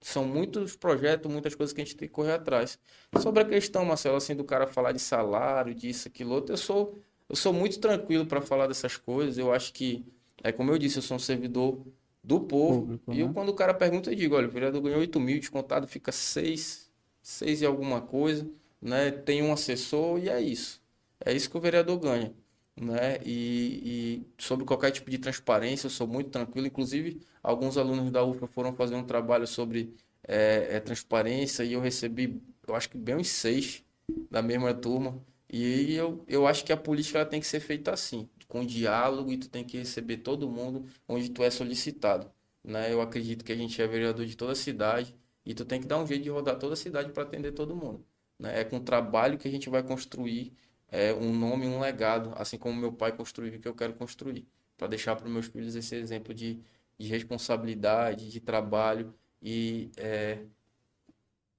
São muitos projetos, muitas coisas que a gente tem que correr atrás. Sobre a questão, Marcelo, assim, do cara falar de salário, disso, aquilo, outro, eu sou, eu sou muito tranquilo para falar dessas coisas. Eu acho que, é como eu disse, eu sou um servidor do povo. Público, e eu, né? quando o cara pergunta, eu digo, olha, o vereador ganhou 8 mil, descontado fica 6, 6 e alguma coisa, né? Tem um assessor e é isso. É isso que o vereador ganha, né? E, e sobre qualquer tipo de transparência, eu sou muito tranquilo. Inclusive, alguns alunos da UFA foram fazer um trabalho sobre é, é, transparência e eu recebi, eu acho que bem uns seis da mesma turma. E eu, eu acho que a política ela tem que ser feita assim, com diálogo e tu tem que receber todo mundo onde tu é solicitado, né? Eu acredito que a gente é vereador de toda a cidade e tu tem que dar um jeito de rodar toda a cidade para atender todo mundo, né? É com trabalho que a gente vai construir é, um nome, um legado, assim como meu pai construiu o que eu quero construir, para deixar para meus filhos esse exemplo de, de responsabilidade, de trabalho e é,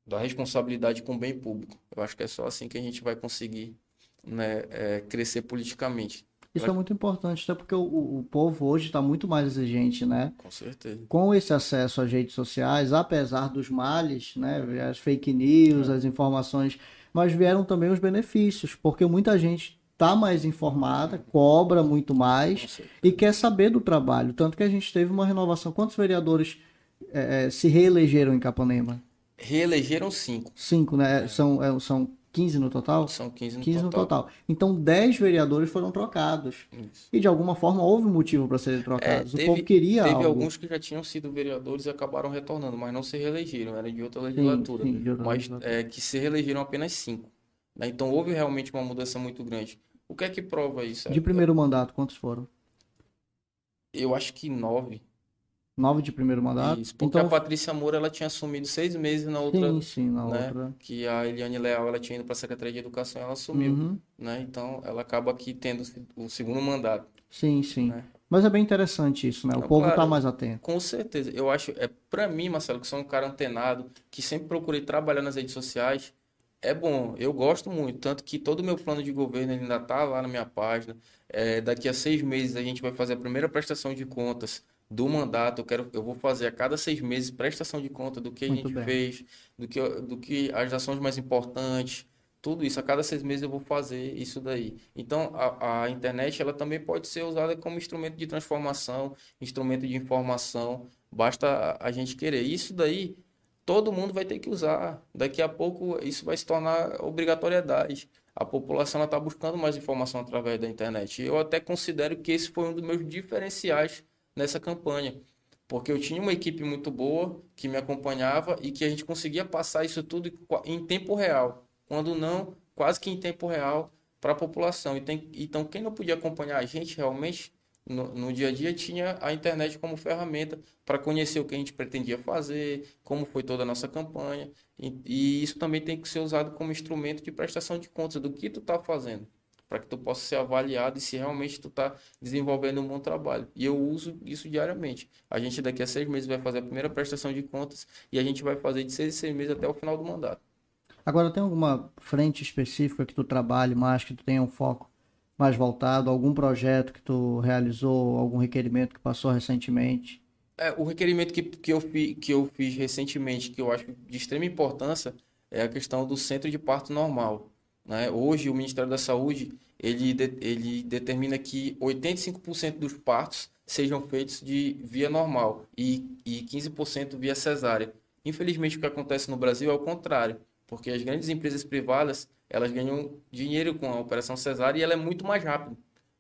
da responsabilidade com o bem público. Eu acho que é só assim que a gente vai conseguir né, é, crescer politicamente. Isso é muito importante, até porque o, o povo hoje está muito mais exigente, né? Com certeza. Com esse acesso às redes sociais, apesar dos males, né? As fake news, as informações, mas vieram também os benefícios, porque muita gente está mais informada, cobra muito mais e quer saber do trabalho. Tanto que a gente teve uma renovação. Quantos vereadores eh, se reelegeram em Capanema? Reelegeram cinco. Cinco, né? São, é, são 15 no total? São 15 no 15 no total. total. Então, 10 vereadores foram trocados. Isso. E de alguma forma houve um motivo para serem É, trocados. o teve, povo queria teve algo. alguns que já tinham sido vereadores e acabaram retornando, mas não se reelegeram, era de outra legislatura. sim, de outra mas legislatura. é, que se reelegeram apenas cinco. né? Então houve realmente uma mudança muito grande. O que é que prova isso? De primeiro mandato, quantos foram? Eu acho que nove. Nove de primeiro mandato? Isso, porque então, a Patrícia Moura ela tinha assumido seis meses na outra, sim, sim, na né? outra. que a Eliane Leal ela tinha ido para a Secretaria de Educação, ela assumiu, Uhum. né? Então ela acaba aqui tendo o segundo mandato. Sim, sim. Né? Mas é bem interessante isso, né? O Não, povo claro. está mais atento. Com certeza. Eu acho, é para mim, Marcelo, que sou um cara antenado, que sempre procurei trabalhar nas redes sociais, é bom. Eu gosto muito, tanto que todo o meu plano de governo ainda tá lá na minha página. É, daqui a seis meses a gente vai fazer a primeira prestação de contas do mandato. Eu quero, eu vou fazer a cada seis meses prestação de conta do que a Muito gente bem. fez, do que, do que as ações mais importantes. Tudo isso, a cada seis meses eu vou fazer isso daí. Então, a, a internet ela também pode ser usada como instrumento de transformação, instrumento de informação. Basta a, a gente querer. Isso daí, todo mundo vai ter que usar. Daqui a pouco, isso vai se tornar obrigatoriedade. A população está buscando mais informação através da internet. Eu até considero que esse foi um dos meus diferenciais nessa campanha. Porque eu tinha uma equipe muito boa que me acompanhava e que a gente conseguia passar isso tudo em tempo real. Quando não, quase que em tempo real para a população. Então, quem não podia acompanhar a gente realmente no, no, dia a dia tinha a internet como ferramenta para conhecer o que a gente pretendia fazer, como foi toda a nossa campanha. E, e isso também tem que ser usado como instrumento de prestação de contas do que tu está fazendo, para que tu possa ser avaliado e se realmente tu está desenvolvendo um bom trabalho. E eu uso isso diariamente. A gente daqui a seis meses vai fazer a primeira prestação de contas e a gente vai fazer de seis em seis meses até o final do mandato. Agora, tem alguma frente específica que tu trabalhe mais, que tu tenha um foco mais voltado? Algum projeto que tu realizou, algum requerimento que passou recentemente? É, o requerimento que, que, eu fi, que eu fiz recentemente, que eu acho de extrema importância, é a questão do centro de parto normal. Né? Hoje, o Ministério da Saúde ele, de, ele determina que 85% dos partos sejam feitos de via normal e, e 15% via cesárea. Infelizmente, o que acontece no Brasil é o contrário, porque as grandes empresas privadas elas ganham dinheiro com a operação cesárea e ela é muito mais rápida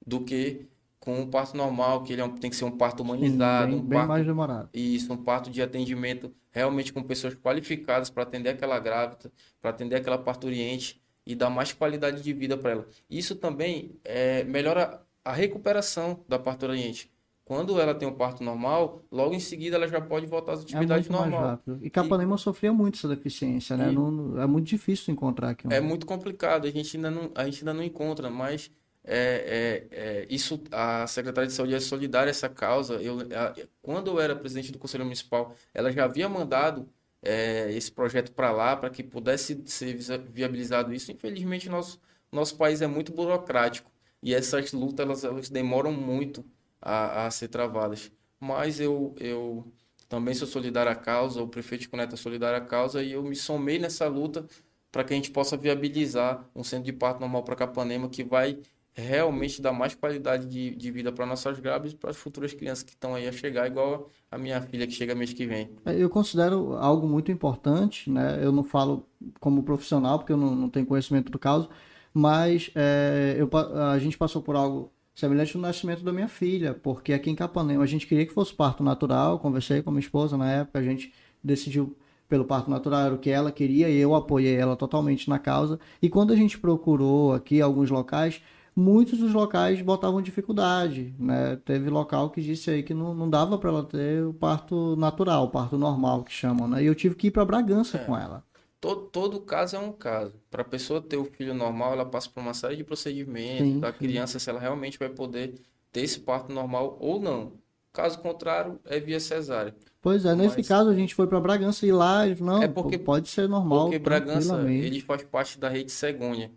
do que com o parto normal, que ele é um, tem que ser um parto humanizado, Sim, bem, um bem parto, mais demorado. Isso, um parto de atendimento realmente com pessoas qualificadas para atender aquela grávida, para atender aquela parturiente e dar mais qualidade de vida para ela. Isso também é, melhora a recuperação da parturiente. Quando ela tem um parto normal, logo em seguida ela já pode voltar às atividades é normais. E Capanema e... sofria muito essa deficiência, né? E... Não, é muito difícil encontrar aqui. Um... É muito complicado, a gente ainda não, a gente ainda não encontra, mas é, é, é, isso a Secretaria de Saúde é solidária essa causa. Eu, a, quando eu era presidente do Conselho Municipal, ela já havia mandado é, esse projeto para lá para que pudesse ser viabilizado isso. Infelizmente, nosso, nosso país é muito burocrático e essas lutas elas, elas demoram muito a, a ser travadas. Mas eu, eu também sou solidário à causa, o prefeito de Cuneta é solidário à causa e eu me somei nessa luta para que a gente possa viabilizar um centro de parto normal para Capanema que vai realmente dar mais qualidade de, de vida para nossas grávidas e para as futuras crianças que estão aí a chegar, igual a minha filha que chega mês que vem. É, eu considero algo muito importante, né? Eu não falo como profissional, porque eu não, não tenho conhecimento do caso, mas é, eu, a gente passou por algo semelhante no nascimento da minha filha, porque aqui em Capanema a gente queria que fosse parto natural, conversei com a minha esposa na época, a gente decidiu pelo parto natural, era o que ela queria e eu apoiei ela totalmente na causa. E quando a gente procurou aqui alguns locais, muitos dos locais botavam dificuldade, né? Teve local que disse aí que não, não dava para ela ter o parto natural, o parto normal que chamam, né? E eu tive que ir para Bragança é. com ela. Todo, todo caso é um caso. Para a pessoa ter o filho normal, ela passa por uma série de procedimentos. Sim, da criança, se ela realmente vai poder ter esse parto normal ou não. Caso contrário, é via cesárea. Pois é, nesse Mas... caso a gente foi para Bragança e lá, não, é porque, pode ser normal. Porque Bragança, ele faz parte da rede Cegonha,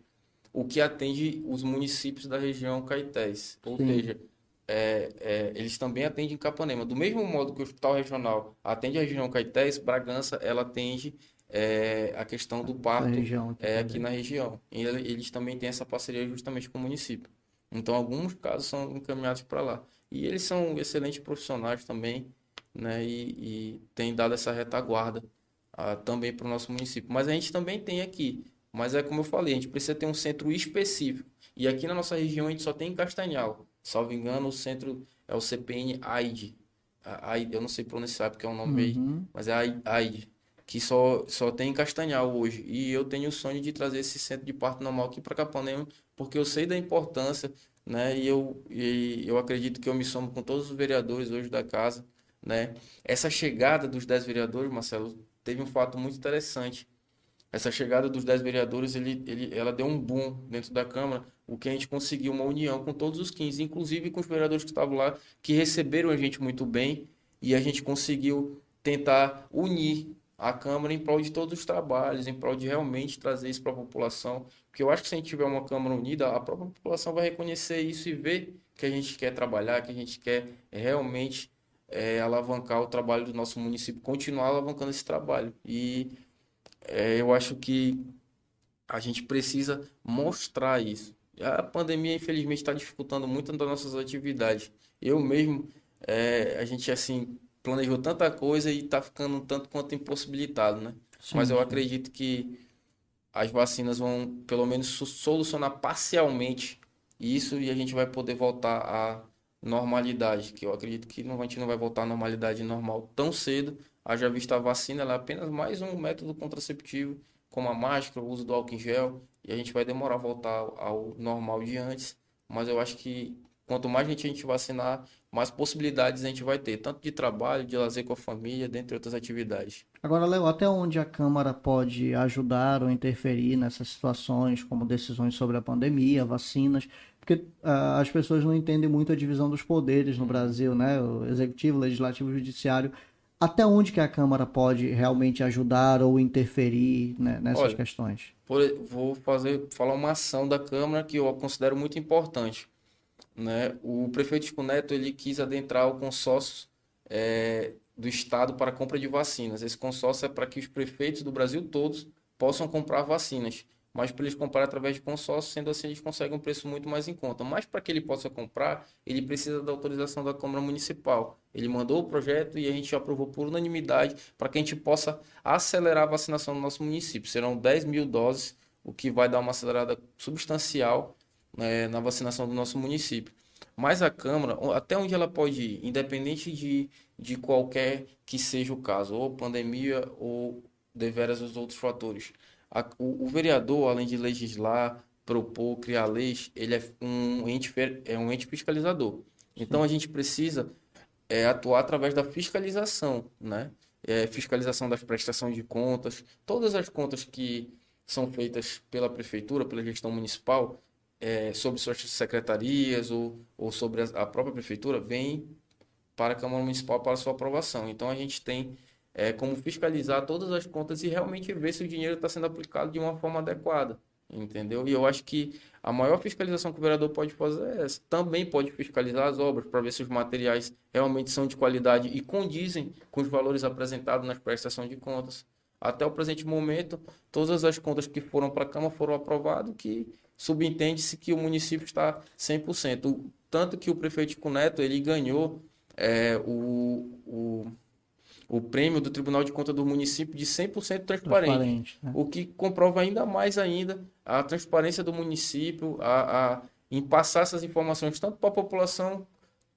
o que atende os municípios da região Caetés. Ou Sim. seja, é, é, eles também atendem Capanema. Do mesmo modo que o Hospital Regional atende a região Caetés, Bragança, ela atende é, a questão do parto região, é, aqui na região. E eles também têm essa parceria justamente com o município. Então, alguns casos são encaminhados para lá. E eles são excelentes profissionais também, né? E, e têm dado essa retaguarda ah, também para o nosso município. Mas a gente também tem aqui. Mas é como eu falei, a gente precisa ter um centro específico. E aqui na nossa região a gente só tem em Castanhal. Salvo engano, o centro é o CPN AID. Eu não sei pronunciar porque é um nome uhum. aí, mas é AID que só, só tem em Castanhal hoje. E eu tenho o sonho de trazer esse centro de parto normal aqui para Capanema, porque eu sei da importância, né? E eu, e eu acredito que eu me somo com todos os vereadores hoje da casa, né? Essa chegada dos 10 vereadores, Marcelo, teve um fato muito interessante. Essa chegada dos 10 vereadores, ele, ele, ela deu um boom dentro da Câmara, o que a gente conseguiu uma união com todos os 15, inclusive com os vereadores que estavam lá, que receberam a gente muito bem, e a gente conseguiu tentar unir a Câmara em prol de todos os trabalhos, em prol de realmente trazer isso para a população. Porque eu acho que se a gente tiver uma Câmara unida, a própria população vai reconhecer isso e ver que a gente quer trabalhar, que a gente quer realmente é, alavancar o trabalho do nosso município, continuar alavancando esse trabalho. E é, eu acho que a gente precisa mostrar isso. A pandemia, infelizmente, está dificultando muito das nossas atividades. Eu mesmo, é, a gente assim planejou tanta coisa e está ficando um tanto quanto impossibilitado, né? Sim, Mas eu sim. acredito que as vacinas vão, pelo menos, solucionar parcialmente isso e a gente vai poder voltar à normalidade, que eu acredito que não, a gente não vai voltar à normalidade normal tão cedo. Haja vista a vacina, ela é apenas mais um método contraceptivo, como a máscara, o uso do álcool em gel, e a gente vai demorar a voltar ao normal de antes. Mas eu acho que quanto mais gente a gente vacinar, mais possibilidades a gente vai ter, tanto de trabalho, de lazer com a família, dentre outras atividades. Agora, Léo, até onde a Câmara pode ajudar ou interferir nessas situações, como decisões sobre a pandemia, vacinas? Porque uh, as pessoas não entendem muito a divisão dos poderes no Brasil, né? O executivo, legislativo, judiciário. Até onde que a Câmara pode realmente ajudar ou interferir né, nessas Olha, questões? Por, vou fazer, falar uma ação da Câmara que eu considero muito importante. Né? O prefeito Chico Neto ele quis adentrar o consórcio é, do Estado para a compra de vacinas. Esse consórcio é para que os prefeitos do Brasil todos possam comprar vacinas mas para eles comprar através de consórcio, sendo assim eles conseguem um preço muito mais em conta. Mas para que ele possa comprar, ele precisa da autorização da Câmara Municipal. Ele mandou o projeto e a gente aprovou por unanimidade para que a gente possa acelerar a vacinação no nosso município. Serão 10 mil doses, o que vai dar uma acelerada substancial né, na vacinação do nosso município. Mas a Câmara, até onde ela pode ir, independente de, de qualquer que seja o caso, ou pandemia ou deveras os outros fatores, a, o, o, vereador, além de legislar, propor, criar leis, ele é um ente, é um ente fiscalizador. Então a gente precisa é, atuar através da fiscalização, né? É, fiscalização das prestações de contas, todas as contas que são feitas pela prefeitura, pela gestão municipal, é, sobre suas secretarias ou, ou sobre a, a própria prefeitura, vêm para a Câmara Municipal para sua aprovação. Então a gente tem é, como fiscalizar todas as contas e realmente ver se o dinheiro está sendo aplicado de uma forma adequada. Entendeu? E eu acho que a maior fiscalização que o vereador pode fazer é essa. Também pode fiscalizar as obras para ver se os materiais realmente são de qualidade e condizem com os valores apresentados nas prestações de contas. Até o presente momento, todas as contas que foram para a Câmara foram aprovadas, que subentende-se que o município está 100%. Tanto que o prefeito Chico Neto, ele ganhou é, o, o o prêmio do Tribunal de Contas do município de 100% transparente, transparente né? o que comprova ainda mais ainda a transparência do município a, a em passar essas informações tanto para a população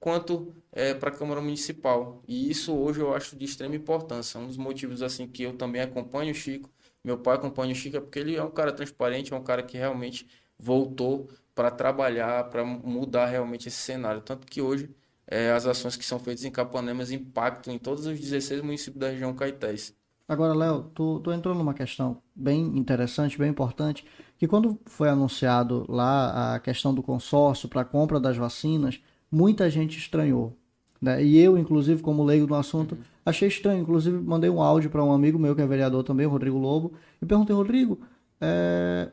quanto é, para a Câmara Municipal. E isso hoje eu acho de extrema importância. Um dos motivos assim que eu também acompanho o Chico, meu pai acompanha o Chico, é porque ele é um cara transparente, é um cara que realmente voltou para trabalhar, para mudar realmente esse cenário. Tanto que hoje é, as ações que são feitas em Capanema impactam em todos os 16 municípios da região Caetés. Agora, Léo, tu, tu entrou numa questão bem interessante, bem importante, que quando foi anunciado lá a questão do consórcio para a compra das vacinas, muita gente estranhou. Né? E eu, inclusive, como leigo no assunto, achei estranho. Inclusive, mandei um áudio para um amigo meu que é vereador também, o Rodrigo Lobo, e perguntei, Rodrigo, é,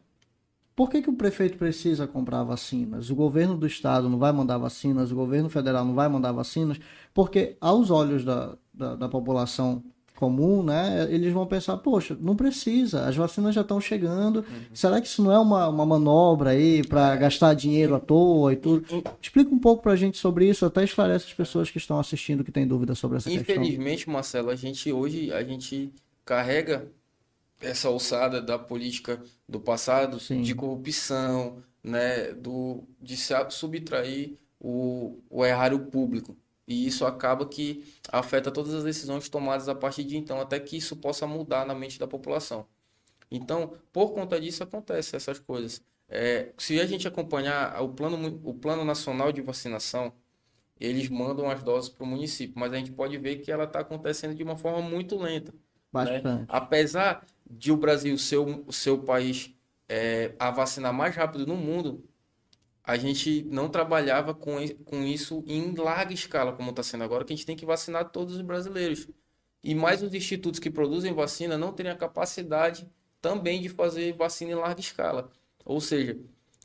por que, que o prefeito precisa comprar vacinas? O governo do estado não vai mandar vacinas, o governo federal não vai mandar vacinas, porque aos olhos da, da, da população comum, né, eles vão pensar, poxa, não precisa, as vacinas já estão chegando, uhum. será que isso não é uma, uma manobra aí para é. gastar dinheiro à toa e tudo? Explica um pouco para a gente sobre isso, até esclarece as pessoas que estão assistindo que têm dúvidas sobre essa Infelizmente, questão. Infelizmente, Marcelo, a gente hoje, a gente carrega essa alçada da política do passado Sim. de corrupção, né, do, de se subtrair o, o erário público. E isso acaba que afeta todas as decisões tomadas a partir de então, até que isso possa mudar na mente da população. Então, por conta disso, acontecem essas coisas. É, se a gente acompanhar o plano, o plano nacional de vacinação, eles mandam as doses para o município, mas a gente pode ver que ela está acontecendo de uma forma muito lenta. Né? Bastante. Né? Apesar de o Brasil ser o seu país é, a vacinar mais rápido no mundo, a gente não trabalhava com, com isso em larga escala, como está sendo agora, que a gente tem que vacinar todos os brasileiros. E mais os institutos que produzem vacina não teriam a capacidade também de fazer vacina em larga escala. Ou seja,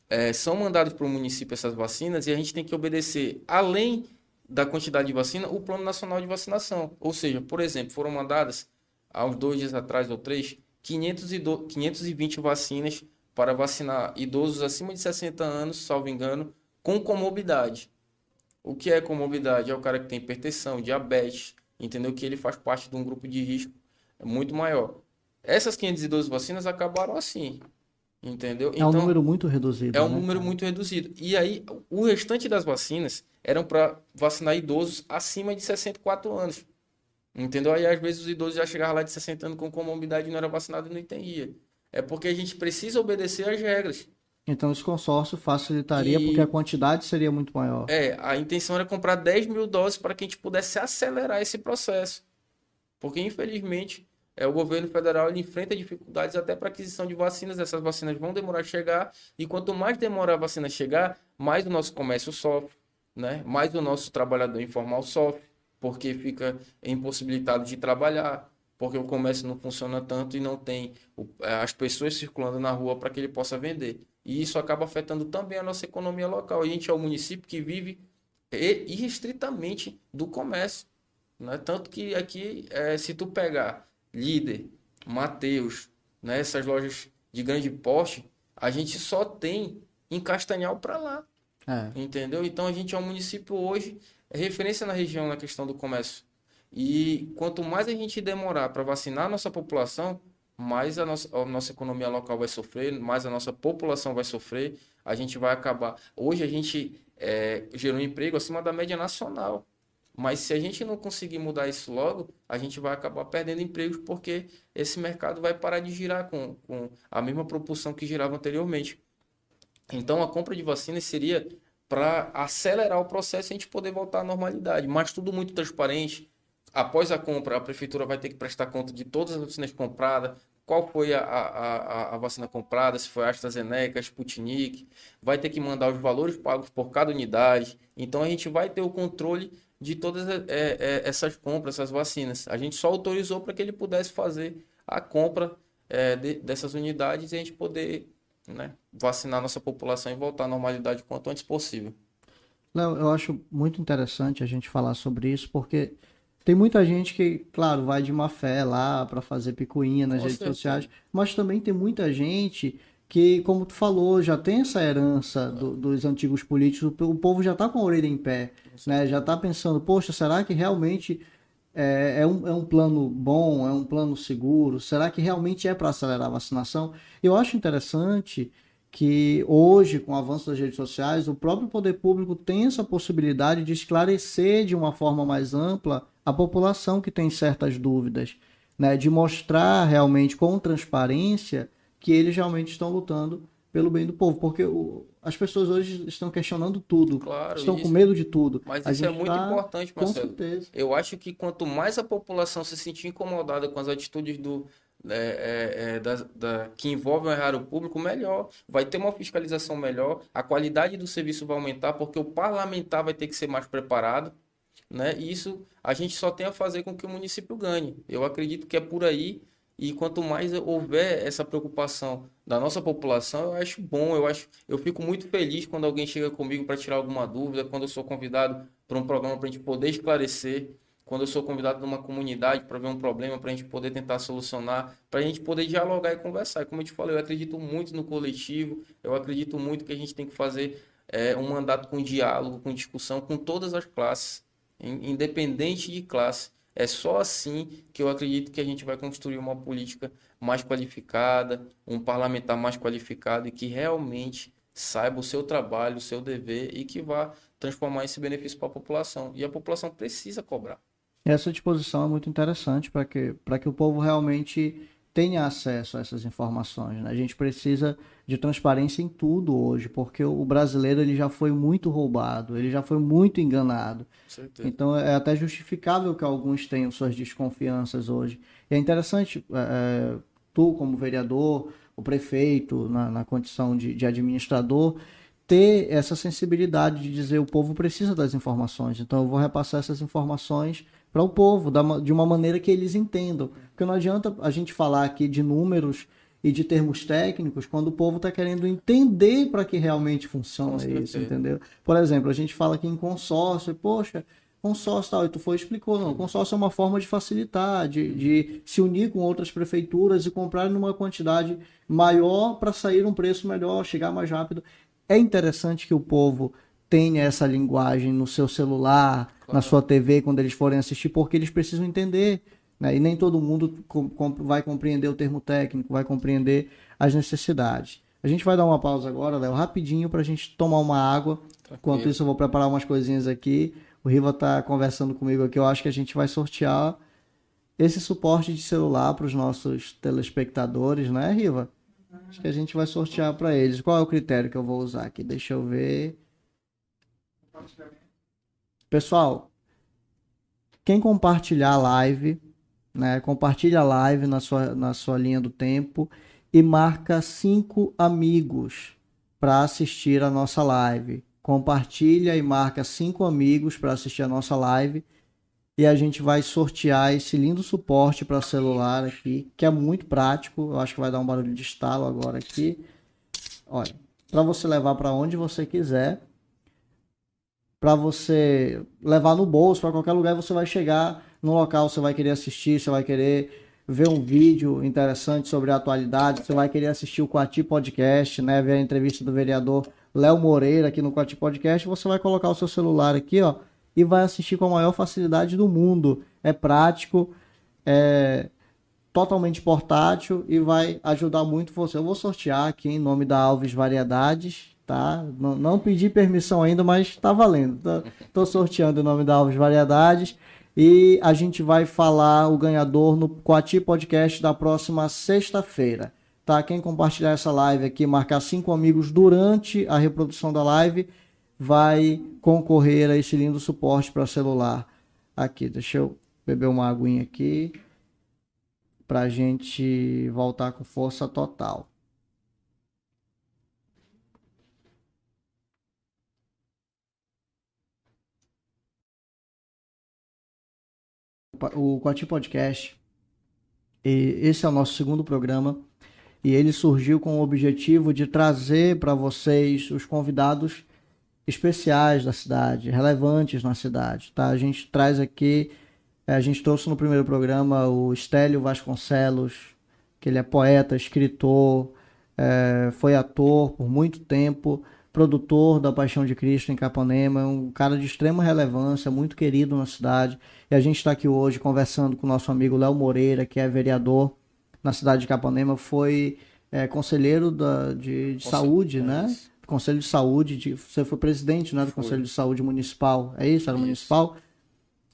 é, são mandados para o município essas vacinas e a gente tem que obedecer, além da quantidade de vacina, o Plano Nacional de Vacinação. Ou seja, por exemplo, foram mandadas há uns dois dias atrás ou três 520 vacinas para vacinar idosos acima de 60 anos, salvo engano, com comorbidade. O que é comorbidade? É o cara que tem hipertensão, diabetes, entendeu? Que ele faz parte de um grupo de risco muito maior. Essas 512 vacinas acabaram assim, entendeu? É então, um número muito reduzido. É um né? número muito reduzido. E aí, o restante das vacinas eram para vacinar idosos acima de 64 anos. Entendeu? Aí às vezes os idosos já chegavam lá de 60 anos com comorbidade e não era vacinado e não entendia. É porque a gente precisa obedecer às regras. Então esse consórcio facilitaria e... porque a quantidade seria muito maior. É, a intenção era comprar 10 mil doses para que a gente pudesse acelerar esse processo. Porque, infelizmente, é, o governo federal ele enfrenta dificuldades até para aquisição de vacinas. Essas vacinas vão demorar a chegar. E quanto mais demora a vacina chegar, mais o nosso comércio sofre, né? mais o nosso trabalhador informal sofre, porque fica impossibilitado de trabalhar, porque o comércio não funciona tanto e não tem é, as pessoas circulando na rua para que ele possa vender. E isso acaba afetando também a nossa economia local. A gente é um município que vive irrestritamente do comércio. Né? Tanto que aqui, é, se tu pegar Líder, Mateus, né, essas lojas de grande porte, a gente só tem em Castanhal para lá. É. Entendeu? Então a gente é um município hoje é referência na região na questão do comércio. E quanto mais a gente demorar para vacinar a nossa população, mais a nossa, a nossa economia local vai sofrer, mais a nossa população vai sofrer, a gente vai acabar. Hoje a gente é, gerou um emprego acima da média nacional. Mas se a gente não conseguir mudar isso logo, a gente vai acabar perdendo empregos porque esse mercado vai parar de girar com, com a mesma propulsão que girava anteriormente. Então a compra de vacinas seria para acelerar o processo e a gente poder voltar à normalidade, mas tudo muito transparente, após a compra, a prefeitura vai ter que prestar conta de todas as vacinas compradas, qual foi a, a, a, vacina comprada, se foi AstraZeneca, Sputnik, vai ter que mandar os valores pagos por cada unidade. Então a gente vai ter o controle de todas é, é, essas compras, essas vacinas. A gente só autorizou para que ele pudesse fazer a compra de, dessas unidades e a gente poder né, vacinar nossa população e voltar à normalidade o quanto antes possível. Léo, eu acho muito interessante a gente falar sobre isso, porque tem muita gente que, claro, vai de má fé lá para fazer picuinha nas Com redes certeza. sociais, mas também tem muita gente que, como tu falou, já tem essa herança do, dos antigos políticos, o povo já está com a orelha em pé, né? já está pensando, poxa, será que realmente é, é, um, é um plano bom, é um plano seguro? Será que realmente é para acelerar a vacinação? Eu acho interessante que hoje, com o avanço das redes sociais, o próprio poder público tem essa possibilidade de esclarecer de uma forma mais ampla a população que tem certas dúvidas, né? de mostrar realmente com transparência que eles realmente estão lutando pelo bem do povo, porque o, as pessoas hoje estão questionando tudo, claro, estão isso, com medo de tudo. Mas a isso é muito tá, importante, Marcelo. Com certeza. Eu acho que quanto mais a população se sentir incomodada com as atitudes do, é, é, é, da, da, que envolvem o erário público, melhor. Vai ter uma fiscalização melhor, a qualidade do serviço vai aumentar, porque o parlamentar vai ter que ser mais preparado. Né? E isso a gente só tem a fazer com que o município ganhe. Eu acredito que é por aí. E quanto mais houver essa preocupação da nossa população, eu acho bom. Eu acho, eu fico muito feliz quando alguém chega comigo para tirar alguma dúvida, quando eu sou convidado para um programa para a gente poder esclarecer quando eu sou convidado de uma comunidade para ver um problema, para a gente poder tentar solucionar, para a gente poder dialogar e conversar. E como eu te falei, eu acredito muito no coletivo, eu acredito muito que a gente tem que fazer é, um mandato com diálogo, com discussão com todas as classes, independente de classe. É só assim que eu acredito que a gente vai construir uma política mais qualificada, um parlamentar mais qualificado e que realmente saiba o seu trabalho, o seu dever e que vá transformar esse benefício para a população. E a população precisa cobrar. Essa disposição é muito interessante para que, que o povo realmente tenha acesso a essas informações. Né? A gente precisa de transparência em tudo hoje, porque o brasileiro ele já foi muito roubado, ele já foi muito enganado. Certeza. Então é até justificável que alguns tenham suas desconfianças hoje. E é interessante, é, é tu como vereador, o prefeito na, na condição de, de administrador, ter essa sensibilidade de dizer o povo precisa das informações. Então eu vou repassar essas informações para o povo, de uma maneira que eles entendam. Porque não adianta a gente falar aqui de números e de termos técnicos quando o povo está querendo entender para que realmente funciona isso, entendeu? Por exemplo, a gente fala aqui em consórcio, poxa, consórcio tal, e tu foi explicou, não, consórcio é uma forma de facilitar, de, de se unir com outras prefeituras e comprar numa quantidade maior para sair um preço melhor, chegar mais rápido. É interessante que o povo tenha essa linguagem no seu celular, claro. na sua TV, quando eles forem assistir, porque eles precisam entender. Né? E nem todo mundo com, com, vai compreender o termo técnico, vai compreender as necessidades. A gente vai dar uma pausa agora, Léo, rapidinho, para a gente tomar uma água. Tranquilo. Enquanto isso, eu vou preparar umas coisinhas aqui. O Riva está conversando comigo aqui. Eu acho que a gente vai sortear esse suporte de celular para os nossos telespectadores, né, Riva? Acho que a gente vai sortear para eles. Qual é o critério que eu vou usar aqui? Deixa eu ver. Pessoal, quem compartilhar a live, né? Compartilha a live na sua, na sua linha do tempo e marca cinco amigos para assistir a nossa live. Compartilha e marca cinco amigos para assistir a nossa live e a gente vai sortear esse lindo suporte para celular aqui, que é muito prático. Eu acho que vai dar um barulho de estalo agora aqui. Olha, para você levar para onde você quiser, para você levar no bolso, para qualquer lugar, você vai chegar no local, você vai querer assistir, você vai querer ver um vídeo interessante sobre a atualidade, você vai querer assistir o Quati Podcast, né, ver a entrevista do vereador Léo Moreira aqui no Quati Podcast, você vai colocar o seu celular aqui, ó, e vai assistir com a maior facilidade do mundo. É prático, é totalmente portátil e vai ajudar muito você. Eu vou sortear aqui em nome da Alves Variedades, tá? Não, não pedi permissão ainda, mas está valendo. Estou sorteando em nome da Alves Variedades. E a gente vai falar o ganhador no Coati Podcast da próxima sexta-feira. Tá? Quem compartilhar essa live aqui, marcar cinco amigos durante a reprodução da live, vai concorrer a esse lindo suporte para celular. Aqui, deixa eu beber uma aguinha aqui para a gente voltar com força total. O Coati Podcast, esse é o nosso segundo programa. E ele surgiu com o objetivo de trazer para vocês os convidados especiais da cidade, relevantes na cidade, tá? A gente traz aqui, é, a gente trouxe no primeiro programa o Estélio Vasconcelos, que ele é poeta, escritor, é, foi ator por muito tempo, produtor da Paixão de Cristo em Capanema, um cara de extrema relevância, muito querido na cidade. E a gente está aqui hoje conversando com o nosso amigo Léo Moreira, que é vereador na cidade de Capanema, foi é, conselheiro da, de, de saúde, né? Conselho de Saúde, de, você foi presidente né, do foi. Conselho de Saúde Municipal, é isso? Era isso. municipal?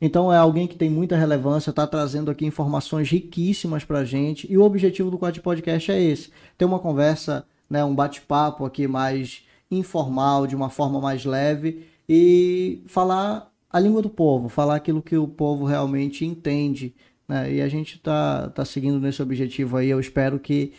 Então é alguém que tem muita relevância, está trazendo aqui informações riquíssimas para a gente. E o objetivo do Quad Podcast é esse: ter uma conversa, né, um bate-papo aqui mais informal, de uma forma mais leve e falar a língua do povo, falar aquilo que o povo realmente entende. Né? E a gente está tá seguindo nesse objetivo aí. Eu espero que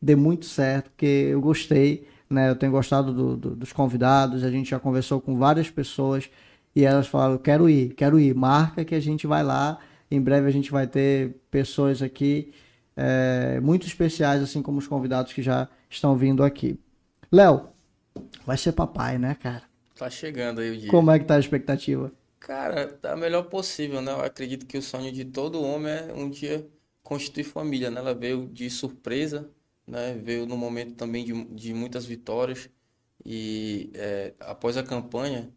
dê muito certo, porque eu gostei né? Eu tenho gostado do, do, dos convidados, a gente já conversou com várias pessoas e elas falaram: quero ir, quero ir, marca que a gente vai lá. Em breve a gente vai ter pessoas aqui é, muito especiais, assim como os convidados que já estão vindo aqui. Léo, vai ser papai, né, cara? Tá chegando aí o dia. Como é que tá a expectativa? Cara, tá melhor possível, né? Eu acredito que o sonho de todo homem é um dia constituir família, né? Ela veio de surpresa, né? Veio no momento também de, de muitas vitórias e é, após a campanha,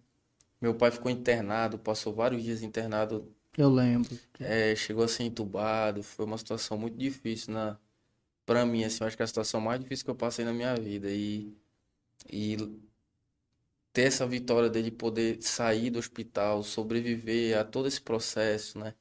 meu pai ficou internado, passou vários dias internado. Eu lembro. É, chegou a ser entubado, foi uma situação muito difícil na para mim, assim, eu acho que é a situação mais difícil que eu passei na minha vida e e ter essa vitória dele poder sair do hospital, sobreviver a todo esse processo, né?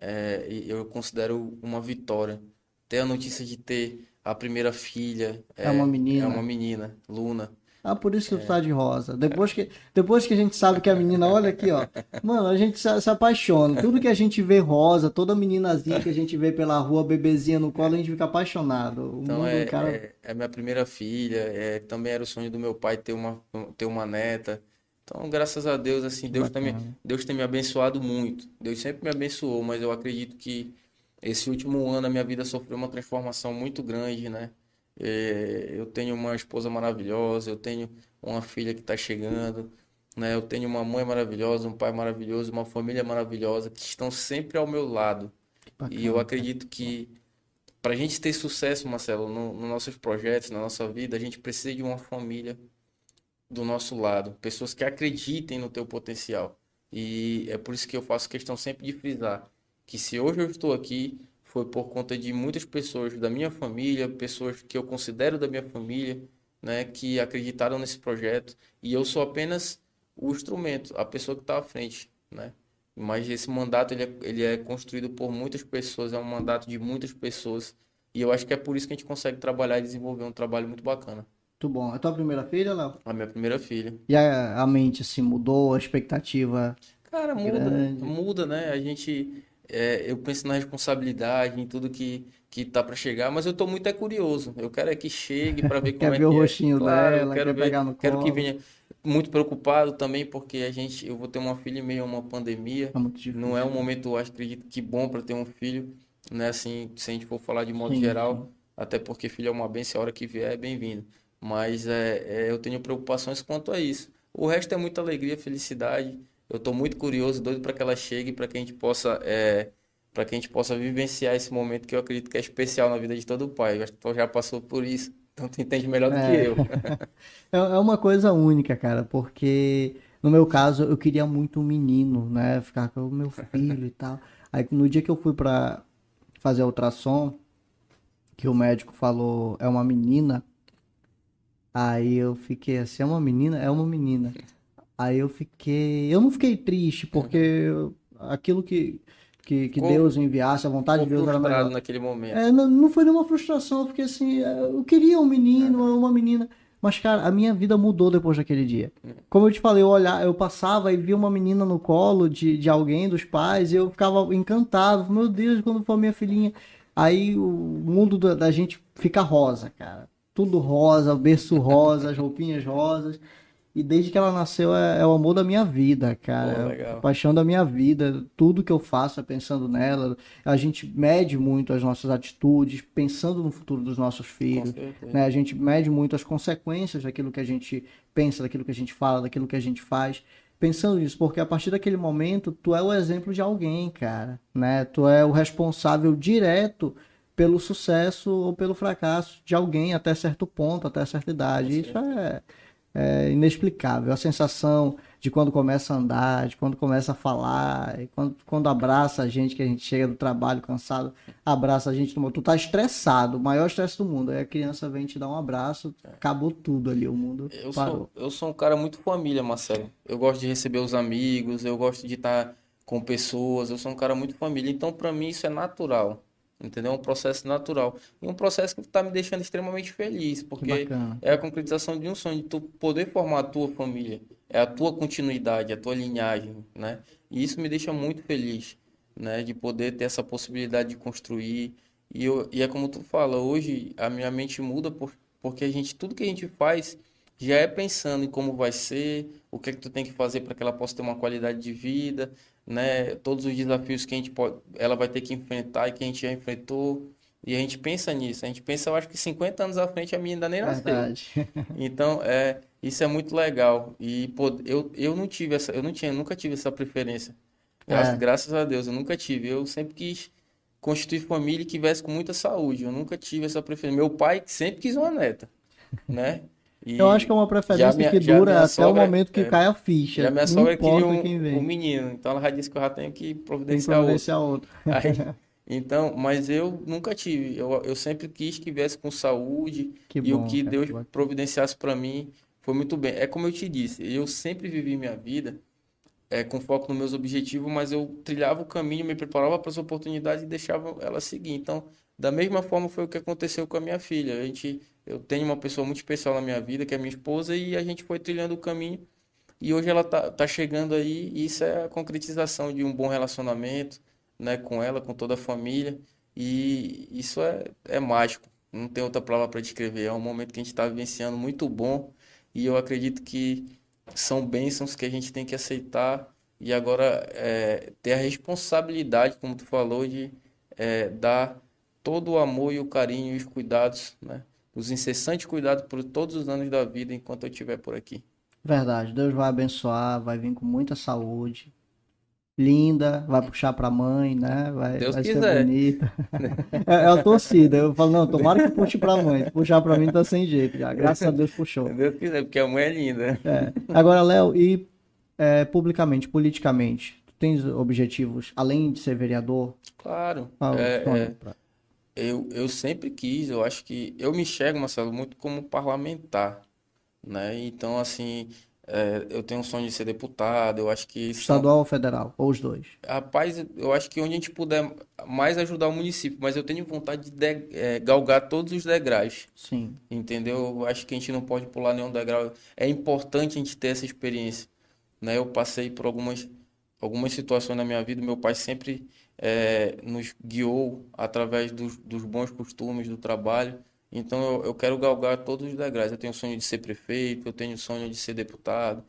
É, eu considero uma vitória. Ter a notícia de ter a primeira filha. É, é uma menina. É uma menina, Luna. Ah, por isso que é. tu tá de rosa. Depois que, depois que a gente sabe que a menina, olha aqui, ó. Mano, a gente se, se, apaixona. Tudo que a gente vê rosa, toda meninazinha que a gente vê pela rua, bebezinha no colo, a gente fica apaixonado. O então é, cara... é, é, minha primeira filha. É, também era o sonho do meu pai ter uma, ter uma neta. Então, graças a Deus, assim, Deus tem, me, Deus tem me abençoado muito. Deus sempre me abençoou, mas eu acredito que esse último ano a minha vida sofreu uma transformação muito grande, né? É, eu tenho uma esposa maravilhosa, eu tenho uma filha que está chegando, né? Eu tenho uma mãe maravilhosa, um pai maravilhoso, uma família maravilhosa que estão sempre ao meu lado. Bacana, e eu acredito que para a gente ter sucesso, Marcelo, nos no nossos projetos, na nossa vida, a gente precisa de uma família do nosso lado, pessoas que acreditem no teu potencial. E é por isso que eu faço questão sempre de frisar que se hoje eu estou aqui foi por conta de muitas pessoas da minha família, pessoas que eu considero da minha família, né, que acreditaram nesse projeto e eu sou apenas o instrumento, a pessoa que está à frente, né? Mas esse mandato ele é, ele é construído por muitas pessoas, é um mandato de muitas pessoas E eu acho que é por isso que a gente consegue trabalhar e desenvolver um trabalho muito bacana. Muito bom. É a tua primeira filha, Léo? A minha primeira filha. E a, a mente, assim, mudou? A expectativa? Cara, muda, Grande. muda, né? A gente, é, eu penso na responsabilidade, em tudo que, que tá para chegar, mas eu tô muito é curioso. Eu quero é que chegue para ver <laughs> como Quer é ver o que é. rostinho Claro, eu dela, quero quer ver, pegar no quero que venha. Muito preocupado também porque a gente, eu vou ter uma filha em meio a uma pandemia. É. Não é um momento, eu acho, acredito que bom para ter um filho, né? Assim, se a gente for falar de modo Sim, geral, sim. até porque filho é uma bênção, a hora que vier é bem-vindo. Mas é, é, eu tenho preocupações quanto a isso. O resto é muita alegria, felicidade. Eu estou muito curioso, doido para que ela chegue, para que a gente possa, é, para que a gente possa vivenciar esse momento que eu acredito que é especial na vida de todo pai. Eu acho que tu já passou por isso, então tu entende melhor do que É. eu. <laughs> É, é uma coisa única, cara, porque no meu caso eu queria muito um menino, né? Ficar com o meu <laughs> filho e tal. Aí no dia que eu fui pra fazer a ultrassom, que o médico falou é uma menina, aí eu fiquei assim, é uma menina? É uma menina. Aí eu fiquei. Eu não fiquei triste, porque eu- aquilo que, que, que Ficou- Deus enviasse, a vontade de Deus era melhor. naquele momento. É, não, não foi nenhuma frustração, porque assim, é, eu queria um menino, uma menina. Mas, cara, a minha vida mudou depois daquele dia. Como eu te falei, eu, olhar, eu passava e via uma menina no colo de, de alguém, dos pais, e eu ficava encantado. Meu Deus, quando for minha filhinha. Aí o mundo da, da gente fica rosa, cara. Tudo rosa, berço rosa, as roupinhas rosas. E desde que ela nasceu é, é o amor da minha vida, cara. Pô, É legal. a paixão da minha vida. Tudo que eu faço é pensando nela. A gente mede muito as nossas atitudes, pensando no futuro dos nossos filhos. né? A gente mede muito as consequências daquilo que a gente pensa, daquilo que a gente fala, daquilo que a gente faz. Pensando nisso, porque a partir daquele momento, tu é o exemplo de alguém, cara, né? Tu é o responsável direto pelo sucesso ou pelo fracasso de alguém até certo ponto, até certa idade. Isso é, é inexplicável. A sensação de quando começa a andar, de quando começa a falar, e quando, quando abraça a gente, que a gente chega do trabalho cansado, abraça a gente no Tu tá estressado, o maior estresse do mundo. Aí a criança vem te dar um abraço, acabou tudo ali, o mundo Eu parou. sou, eu sou um cara muito família, Marcelo. Eu gosto de receber os amigos, eu gosto de estar com pessoas, eu sou um cara muito família. Então, para mim, isso é natural, entendeu? É um processo natural. E um processo que está me deixando extremamente feliz, Que porque é a concretização de um sonho, de tu poder formar a tua família, é a tua continuidade, a tua linhagem, né? E isso me deixa muito feliz, né? De poder ter essa possibilidade de construir. E, eu, e é como tu fala, hoje a minha mente muda por, porque a gente, tudo que a gente faz já é pensando em como vai ser, o que é que tu tem que fazer para que ela possa ter uma qualidade de vida, né? Todos os desafios que a gente pode, ela vai ter que enfrentar e que a gente já enfrentou. E a gente pensa nisso. A gente pensa, eu acho que 50 anos à frente a minha ainda nem nasceu. <laughs> Então, é, isso é muito legal. E pô, eu, eu não tive essa, eu não tinha, nunca tive essa preferência. Graças, É. graças a Deus, eu nunca tive. Eu sempre quis constituir família e que tivesse com muita saúde. Eu nunca tive essa preferência. Meu pai sempre quis uma neta, né? E Eu acho que é uma preferência minha- que dura até o sogra- momento que é, cai a ficha. já minha sogra queria um, vem. um menino, então ela já disse que eu já tenho que que providenciar outro. providenciar outro. <laughs> Aí, <laughs> então, mas eu nunca tive. Eu, eu sempre quis que viesse com saúde Que e o bom, que cara, Deus que providenciasse para mim foi muito bem. É como eu te disse, eu sempre vivi minha vida é, com foco nos meus objetivos, mas eu trilhava o caminho, me preparava para as oportunidades e deixava ela seguir. Então, da mesma forma foi o que aconteceu com a minha filha. A gente, eu tenho uma pessoa muito especial na minha vida, que é minha esposa, e a gente foi trilhando o caminho. E hoje ela tá, tá chegando aí, e isso é a concretização de um bom relacionamento, né, com ela, com toda a família. E isso é, é mágico. Não tem outra palavra para descrever. É um momento que a gente está vivenciando muito bom. E eu acredito que são bênçãos que a gente tem que aceitar e agora é, ter a responsabilidade, como tu falou, de é, dar todo o amor e o carinho e os cuidados, né? Os incessantes cuidados por todos os anos da vida enquanto eu estiver por aqui. Verdade. Deus vai abençoar, vai vir com muita saúde. Linda, vai puxar pra mãe, né? Vai, Deus vai ser quiser. bonita. <laughs> É, é a torcida. Eu falo, não, tomara que puxe pra mãe. Puxar pra mim tá sem jeito já. Graças a Deus puxou. Se Deus quiser, porque a mãe é linda. É. Agora, Léo, e é, publicamente, politicamente, tu tens objetivos, além de ser vereador? Claro. É, é, pra- Eu, eu sempre quis, eu acho que eu me enxergo, Marcelo, muito como parlamentar, né? Então, assim, É, eu tenho um sonho de ser deputado, eu acho que... Estadual são... ou federal? Ou os dois? Rapaz, eu acho que onde a gente puder mais ajudar o município, mas eu tenho vontade de, de é, galgar todos os degraus. Sim. Entendeu? Eu acho que a gente não pode pular nenhum degrau. É importante a gente ter essa experiência. Né? Eu passei por algumas, algumas situações na minha vida, meu pai sempre é, nos guiou através dos, dos bons costumes do trabalho. Então eu, eu quero galgar todos os degraus. Eu tenho o sonho de ser prefeito, eu tenho o sonho de ser deputado.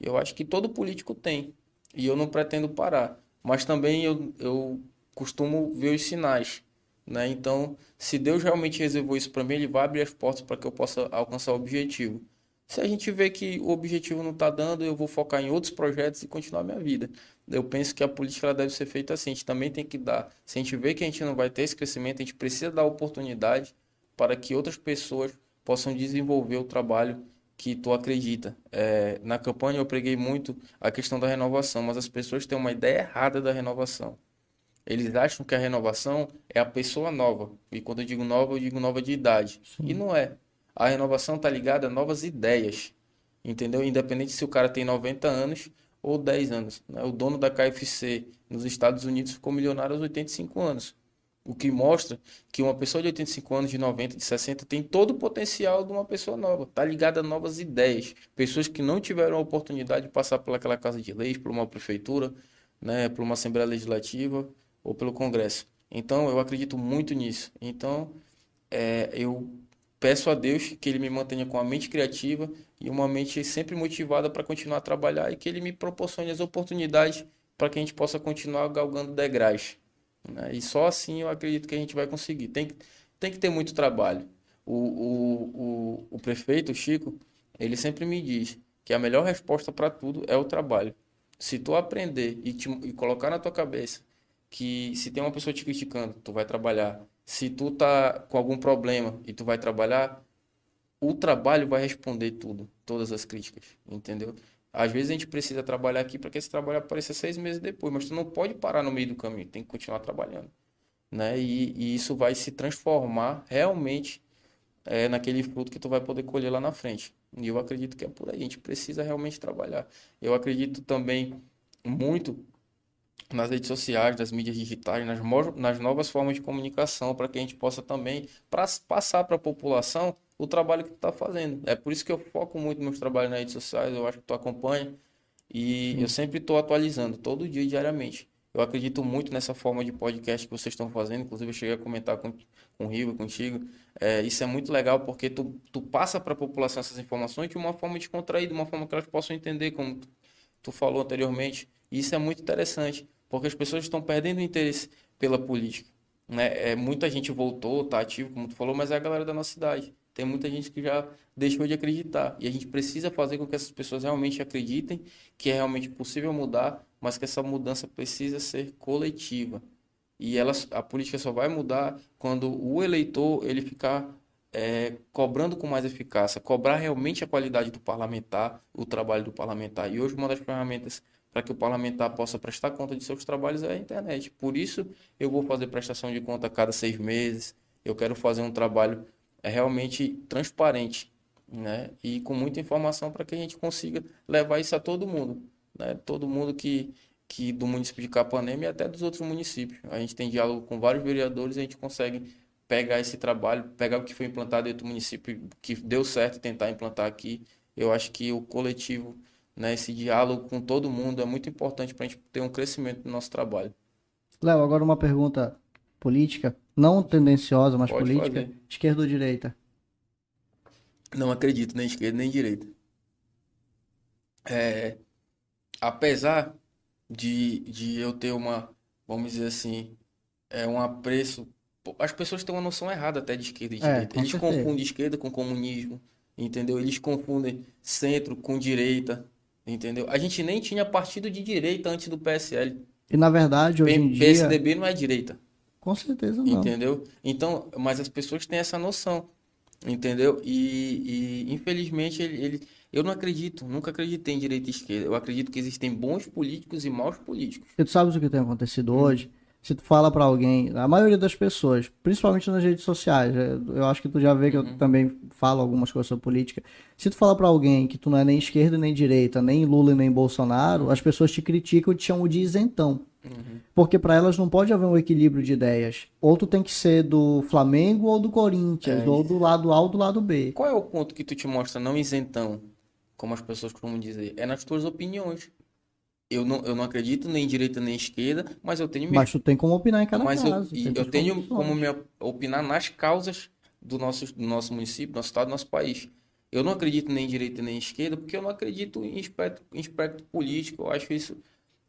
Eu acho que todo político tem. E eu não pretendo parar. Mas também eu, eu costumo ver os sinais. Né? Então, se Deus realmente reservou isso para mim, Ele vai abrir as portas para que eu possa alcançar o objetivo. Se a gente vê que o objetivo não está dando, eu vou focar em outros projetos e continuar minha vida. Eu penso que a política ela deve ser feita assim. A gente também tem que dar. Se a gente vê que a gente não vai ter esse crescimento, a gente precisa dar oportunidade para que outras pessoas possam desenvolver o trabalho que tu acredita. É, na campanha eu preguei muito a questão da renovação, mas as pessoas têm uma ideia errada da renovação. Eles acham que a renovação é a pessoa nova. E quando eu digo nova, eu digo nova de idade. Sim. E não é. A renovação está ligada a novas ideias. Entendeu? Independente se o cara tem 90 anos ou 10 anos. Né? O dono da KFC nos Estados Unidos ficou milionário aos 85 anos. O que mostra que uma pessoa de 85 anos, de 90, de 60 tem todo o potencial de uma pessoa nova. Está ligada a novas ideias. Pessoas que não tiveram a oportunidade de passar pelaquela casa de leis, por uma prefeitura, né, por uma Assembleia Legislativa ou pelo Congresso. Então, eu acredito muito nisso. Então, é, eu peço a Deus que Ele me mantenha com a mente criativa e uma mente sempre motivada para continuar a trabalhar e que Ele me proporcione as oportunidades para que a gente possa continuar galgando degraus. Né? E só assim eu acredito que a gente vai conseguir. Tem, tem que ter muito trabalho. O, o, o, o prefeito, o Chico, ele sempre me diz que a melhor resposta para tudo é o trabalho. Se tu aprender e, te, e colocar na tua cabeça que se tem uma pessoa te criticando, tu vai trabalhar. Se tu tá com algum problema e tu vai trabalhar, o trabalho vai responder tudo, todas as críticas, entendeu? Às vezes a gente precisa trabalhar aqui para que esse trabalho apareça seis meses depois, mas tu não pode parar no meio do caminho, tem que continuar trabalhando. Né? E, e isso vai se transformar realmente é, naquele fruto que tu vai poder colher lá na frente. E eu acredito que é por aí, a gente precisa realmente trabalhar. Eu acredito também muito nas redes sociais, nas mídias digitais, nas, nas novas formas de comunicação, para que a gente possa também pra, passar para a população o trabalho que tu está fazendo. É por isso que eu foco muito meus trabalhos nas redes sociais, eu acho que tu acompanha e Sim. eu sempre estou atualizando, todo dia, diariamente. Eu acredito muito nessa forma de podcast que vocês estão fazendo, inclusive eu cheguei a comentar com, com o Rio, contigo. É, isso é muito legal porque tu, tu passa para a população essas informações de uma forma descontraída, de uma forma que elas possam entender, como tu, falou anteriormente. E isso é muito interessante, porque as pessoas estão perdendo interesse pela política. Né? É, muita gente voltou, tá ativo, como tu falou, mas é a galera da nossa cidade. Tem muita gente que já deixou de acreditar. E a gente precisa fazer com que essas pessoas realmente acreditem que é realmente possível mudar, mas que essa mudança precisa ser coletiva. E elas, a política só vai mudar quando o eleitor ele ficar é, cobrando com mais eficácia, cobrar realmente a qualidade do parlamentar, o trabalho do parlamentar. E hoje uma das ferramentas para que o parlamentar possa prestar conta de seus trabalhos é a internet. Por isso eu vou fazer prestação de conta a cada seis meses. Eu quero fazer um trabalho é realmente transparente, né? E com muita informação para que a gente consiga levar isso a todo mundo, né? Todo mundo que que do município de Capanema e até dos outros municípios. A gente tem diálogo com vários vereadores e a gente consegue pegar esse trabalho, pegar o que foi implantado em outro município que deu certo e tentar implantar aqui. Eu acho que o coletivo, né, esse diálogo com todo mundo é muito importante para a gente ter um crescimento no nosso trabalho. Léo, agora uma pergunta política não tendenciosa, mas Pode política, fazer. esquerda ou direita? Não acredito nem esquerda nem direita. É, apesar de, de eu ter uma, vamos dizer assim, é um apreço. As pessoas têm uma noção errada até de esquerda e é, direita. Eles certeza. confundem esquerda com comunismo, entendeu? Eles confundem centro com direita, entendeu? A gente nem tinha partido de direita antes do PSL. E na verdade, hoje P em dia... PSDB não é direita. Com certeza não. Entendeu? Então, mas as pessoas têm essa noção. Entendeu? E, e infelizmente ele, ele, eu não acredito, nunca acreditei em direita e esquerda. Eu acredito que existem bons políticos e maus políticos. E tu sabes o que tem acontecido hum. hoje? Se tu fala para alguém, a maioria das pessoas, principalmente nas redes sociais, é, eu acho que tu já vê que eu Uhum. também falo algumas coisas sobre política. Se tu fala para alguém que tu não é nem esquerda nem direita, nem Lula e nem Bolsonaro, as pessoas te criticam e te chamam de isentão. Uhum. Porque para elas não pode haver um equilíbrio de ideias. Ou tu tem que ser do Flamengo ou do Corinthians, É ou do lado A ou do lado B. Qual é o ponto que tu te mostra não isentão, como as pessoas costumam dizer? É nas tuas opiniões. Eu não, eu não acredito nem em direita nem em esquerda, mas eu tenho Mas tu tem como opinar em cada Mas eu, caso. eu tuas tenho condições. como me opinar nas causas do nosso, do nosso município, do nosso estado, do nosso país. Eu não acredito nem em direita nem em esquerda, porque eu não acredito em espectro, em espectro político. Eu acho isso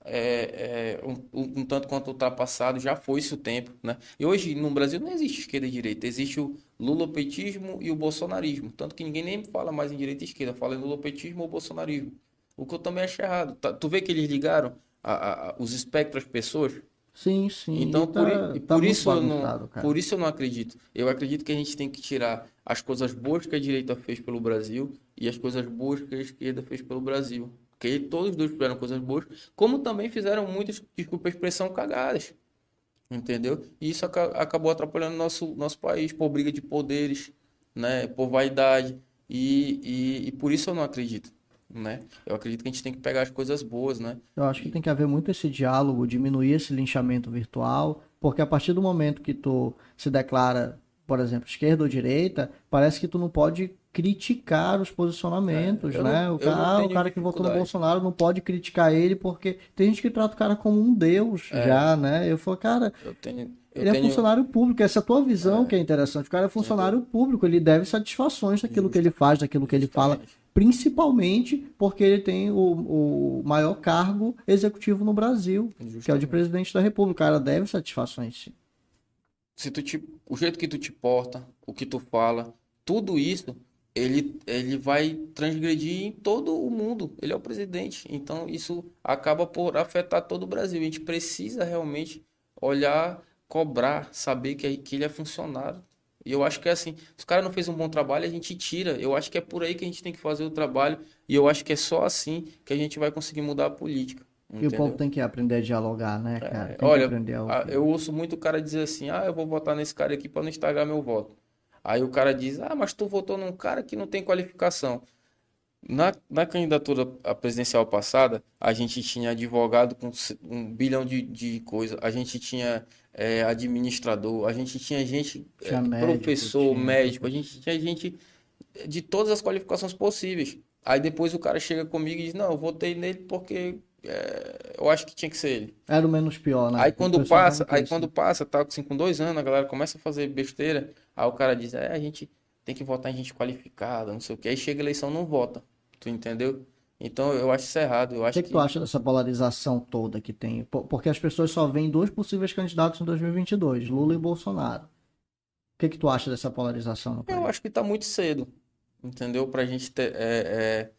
é, é, um, um- tanto quanto ultrapassado, já foi-se o tempo, né? E hoje no Brasil não existe esquerda e direita, existe o lulopetismo e o bolsonarismo. Tanto que ninguém nem fala mais em direita e esquerda, fala em lulopetismo ou bolsonarismo. O que eu também acho errado. Tá- tu vê que eles ligaram a- a- os espectros às pessoas? Sim, sim. Então, E por, tá- tá por isso eu não, cara. por isso eu não acredito. Eu acredito que a gente tem que tirar as coisas boas que a direita fez pelo Brasil e as coisas boas que a esquerda fez pelo Brasil. Porque todos os dois fizeram coisas boas, como também fizeram muitas, desculpa a expressão, cagadas. Entendeu? E isso aca- acabou atrapalhando nosso, nosso país por briga de poderes, né? Por vaidade. E, e, e por isso eu não acredito. Né? Eu acredito que a gente tem que pegar as coisas boas, né? Eu acho que tem que haver muito esse diálogo, diminuir esse linchamento virtual, porque a partir do momento que tu se declara, por exemplo, esquerda ou direita, parece que tu não pode criticar os posicionamentos, É, né? não- o cara, o cara que votou no. Bolsonaro não pode criticar ele porque tem gente que trata o cara como um deus É. já, né? Eu falo, cara, Eu tenho. Eu ele é tenho... funcionário público, essa é a tua visão que é interessante. O cara é funcionário público, ele deve satisfações daquilo que ele faz, daquilo que ele fala. Principalmente porque ele tem o, o maior cargo executivo no Brasil, que é o de Justamente. presidente da República. O cara deve satisfações, sim. se tu te, o jeito que tu te porta, o que tu fala, tudo isso, ele, ele vai transgredir em todo o mundo. Ele é o presidente. Então, isso acaba por afetar todo o Brasil. A gente precisa realmente olhar, cobrar, saber que, que ele é funcionário. E eu acho que é assim, se o cara não fez um bom trabalho, a gente tira. Eu acho que é por aí que a gente tem que fazer o trabalho. E eu acho que é só assim que a gente vai conseguir mudar a política. E o entendeu? povo tem que aprender a dialogar, né, cara? Tem que Olha, a eu ouço muito o cara dizer assim: ah, eu vou votar nesse cara aqui para não estragar meu voto. Aí o cara diz: ah, mas tu votou num cara que não tem qualificação. Na, na candidatura presidencial passada, a gente tinha advogado com um bilhão de, de coisa, a gente tinha eh, administrador, a gente tinha gente, eh, Tinha médico, professor, tinha médico, a gente tinha gente de todas as qualificações possíveis. Aí depois o cara chega comigo e diz: não, eu votei nele porque eh, eu acho que tinha que ser ele. Era o menos pior, né? Aí quando passa, aí quando passa, tá assim, com dois anos, a galera começa a fazer besteira, aí o cara diz, é, a gente tem que votar em gente qualificada, não sei o que. Aí chega a eleição, não vota. Tu entendeu? Então eu acho isso errado. Eu O acho que, que tu acha dessa polarização toda que tem? Po- Porque as pessoas só veem dois possíveis candidatos em 2022, Lula e Bolsonaro. O que, que tu acha dessa polarização Eu acho que tá muito cedo, entendeu? Pra gente ter, é,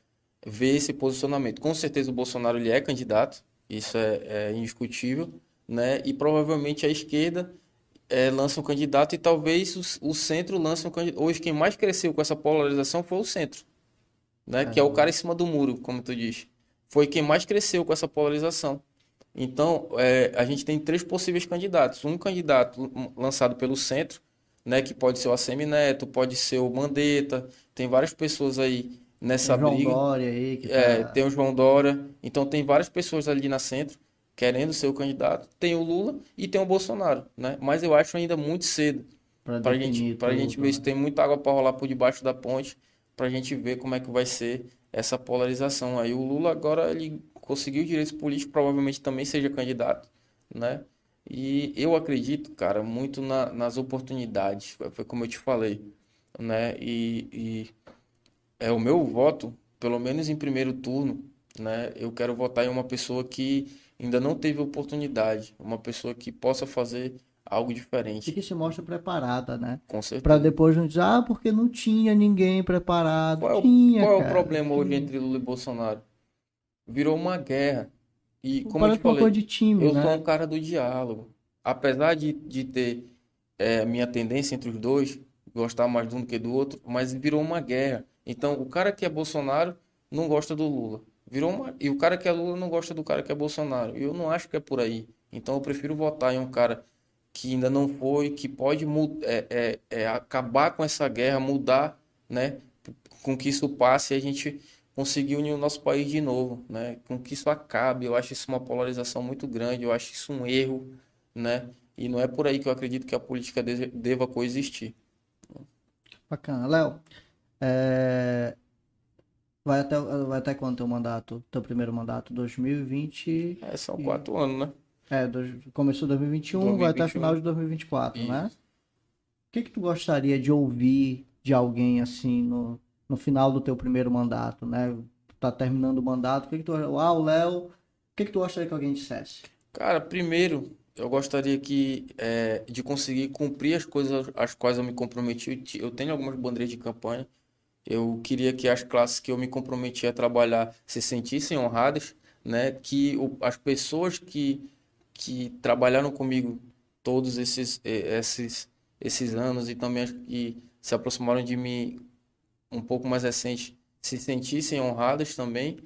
é, ver esse posicionamento. Com certeza o Bolsonaro ele é candidato, isso é, é indiscutível, né? E provavelmente a esquerda é, lança um candidato e talvez o, o centro lance um candidato. Hoje quem mais cresceu com essa polarização foi o centro, né? Que é o cara em cima do muro, como tu diz. Foi quem mais cresceu com essa polarização. Então, é, a gente tem três possíveis candidatos. Um candidato lançado pelo centro, né, que pode ser o ACM Neto, pode ser o Mandetta, tem várias pessoas aí nessa João briga. Dória aí, que É, tá... tem o João Dória, então tem várias pessoas ali na centro querendo ser o candidato. Tem o Lula e tem o Bolsonaro, né? Mas eu acho ainda muito cedo para definir gente, pra gente ver né? se tem muita água para rolar por debaixo da ponte, para a gente ver como é que vai ser essa polarização. Aí o Lula agora ele conseguiu direitos políticos, provavelmente também seja candidato, né? E eu acredito, cara, muito na- nas oportunidades, foi como eu te falei, né? E, e é o meu voto, pelo menos em primeiro turno, né? Eu quero votar em uma pessoa que ainda não teve oportunidade, uma pessoa que possa fazer algo E diferente, que se mostra preparada, né? com certeza. Pra depois não dizer, ah, porque não tinha ninguém preparado. Qual é o, tinha, qual é o cara, problema hoje tinha. entre Lula e Bolsonaro? Virou uma guerra. E como eu te falei, de time, eu né? sou um cara do diálogo. Apesar de, de ter é, minha tendência entre os dois, gostar mais de um do que do outro, mas virou uma guerra. Então, o cara que é Bolsonaro não gosta do Lula. Virou uma... E o cara que é Lula não gosta do cara que é Bolsonaro. E eu não acho que é por aí. Então eu prefiro votar em um cara que ainda não foi, que pode é, é, é, acabar com essa guerra, mudar, né? Com que isso passe e a gente conseguir unir o nosso país de novo, né? Com que isso acabe. Eu acho isso uma polarização muito grande, eu acho isso um erro, né? E não é por aí que eu acredito que a política deva coexistir. Bacana. Léo, é... vai, até, vai até quando teu mandato, teu primeiro mandato? 2020? É, são quatro anos, né? É, do, começou 2021, 2021, vai até final de 2024, Isso. né? O que que tu gostaria de ouvir de alguém assim no, no final do teu primeiro mandato, né? Tu tá terminando o mandato, o que que tu... Ah, o Léo, o que que tu gostaria que alguém dissesse? Cara, primeiro, eu gostaria que é, de conseguir cumprir as coisas às quais eu me comprometi. Eu tenho algumas bandeiras de campanha. Eu queria que as classes que eu me comprometi a trabalhar se sentissem honradas, né? Que o, as pessoas que que trabalharam comigo todos esses, esses, esses anos e também que se aproximaram de mim um pouco mais recente se sentissem honradas também,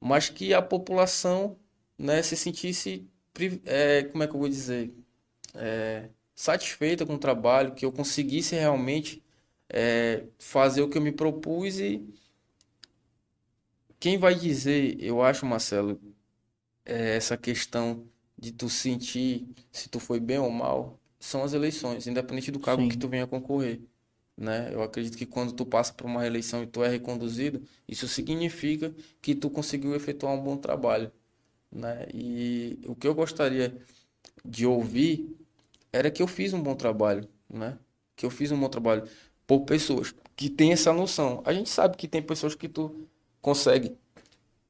mas que a população né, se sentisse, é, como é que eu vou dizer, é, satisfeita com o trabalho, que eu conseguisse realmente é, fazer o que eu me propus e quem vai dizer, eu acho, Marcelo, essa questão de tu sentir se tu foi bem ou mal são as eleições, independente do cargo Sim. que tu venha concorrer. Né? Eu acredito que quando tu passa por uma eleição e tu é reconduzido, isso significa que tu conseguiu efetuar um bom trabalho. Né? E o que eu gostaria de ouvir era que eu fiz um bom trabalho, né? Que eu fiz um bom trabalho por pessoas que têm essa noção. A gente sabe que tem pessoas que tu consegue,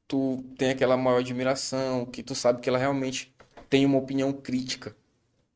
tu tem aquela maior admiração, que tu sabe que ela realmente tem uma opinião crítica.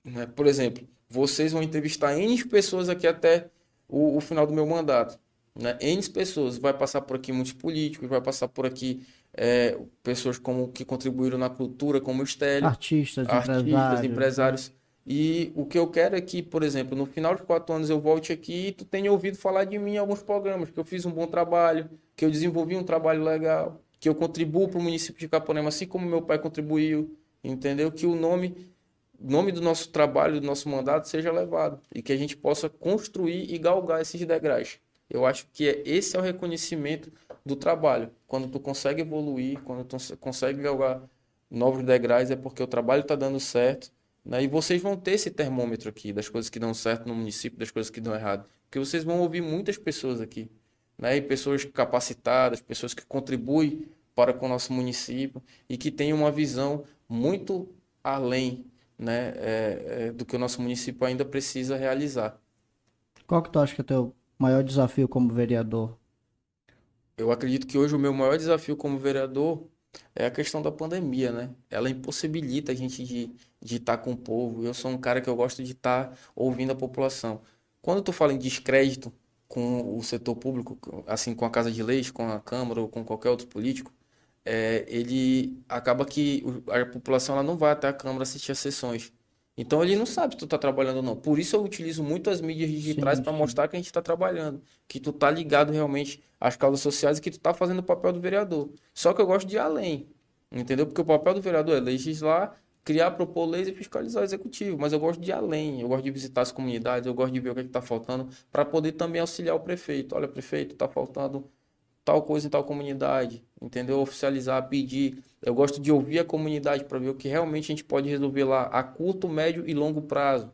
Né? Por exemplo, vocês vão entrevistar N pessoas aqui até o, o, final do meu mandato. Né? N pessoas. Vai passar por aqui muitos políticos, vai passar por aqui é, pessoas como que contribuíram na cultura, como o Estélio. Artistas, artistas empresários. empresários. E o que eu quero é que, por exemplo, no final de quatro anos eu volte aqui e tu tenha ouvido falar de mim em alguns programas, que eu fiz um bom trabalho, que eu desenvolvi um trabalho legal, que eu contribuo para o município de Caponema, assim como meu pai contribuiu, entendeu? Que o nome, nome do nosso trabalho, do nosso mandato seja levado e que a gente possa construir e galgar esses degraus. Eu acho que é, esse é o reconhecimento do trabalho. Quando tu consegue evoluir, quando tu consegue galgar novos degraus, é porque o trabalho está dando certo. Né? E vocês vão ter esse termômetro aqui das coisas que dão certo no município, das coisas que dão errado. Porque vocês vão ouvir muitas pessoas aqui. Né? E pessoas capacitadas, pessoas que contribuem para com o nosso município e que têm uma visão muito além né, é, é, do que o nosso município ainda precisa realizar. Qual que tu acha que é o teu maior desafio como vereador? Eu acredito que hoje o meu maior desafio como vereador é a questão da pandemia, né? Ela impossibilita a gente de de estar com o povo. Eu sou um cara que eu gosto de estar ouvindo a população. Quando tu fala em descrédito com o setor público, assim com a Casa de Leis, com a Câmara ou com qualquer outro político, é, ele acaba que a população ela não vai até a Câmara assistir as sessões. Então ele não sabe se tu está trabalhando ou não. Por isso eu utilizo muito as mídias digitais para mostrar que a gente está trabalhando, que tu está ligado realmente às causas sociais e que tu está fazendo o papel do vereador. Só que eu gosto de ir além, entendeu? Porque o papel do vereador é legislar, criar, propor leis e fiscalizar o executivo. Mas eu gosto de ir além, eu gosto de visitar as comunidades, eu gosto de ver o que é está faltando para poder também auxiliar o prefeito. Olha, prefeito, está faltando tal coisa em tal comunidade, entendeu? Oficializar, pedir. Eu gosto de ouvir a comunidade para ver o que realmente a gente pode resolver lá a curto, médio e longo prazo,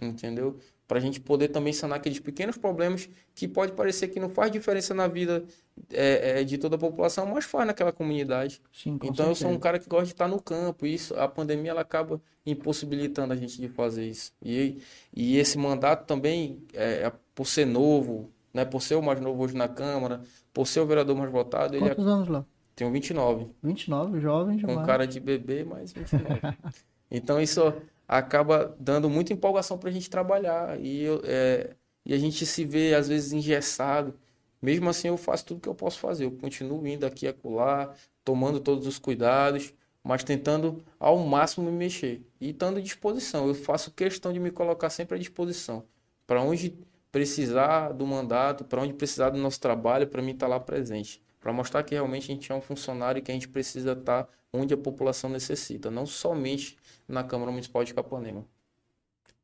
entendeu? Para a gente poder também sanar aqueles pequenos problemas que pode parecer que não faz diferença na vida é, é, de toda a população, mas faz naquela comunidade. Sim, então certeza. eu sou um cara que gosta de estar no campo. E isso, a pandemia ela acaba impossibilitando a gente de fazer isso. E, e esse mandato também, é, é por ser novo, né, por ser o mais novo hoje na Câmara, por ser o vereador mais votado. Quantos ele é... anos lá? Tenho 29. 29, jovem demais. Com cara de bebê, mas 29. <laughs> então isso acaba dando muita empolgação para a gente trabalhar. E, eu, é, e a gente se vê, às vezes, engessado. Mesmo assim, eu faço tudo que eu posso fazer. Eu continuo indo aqui e acolá, tomando todos os cuidados, mas tentando ao máximo me mexer. E estando à disposição. Eu faço questão de me colocar sempre à disposição. Para onde precisar do mandato, para onde precisar do nosso trabalho, para mim estar tá lá presente, para mostrar que realmente a gente é um funcionário que a gente precisa estar tá onde a população necessita, não somente na Câmara Municipal de Capanema.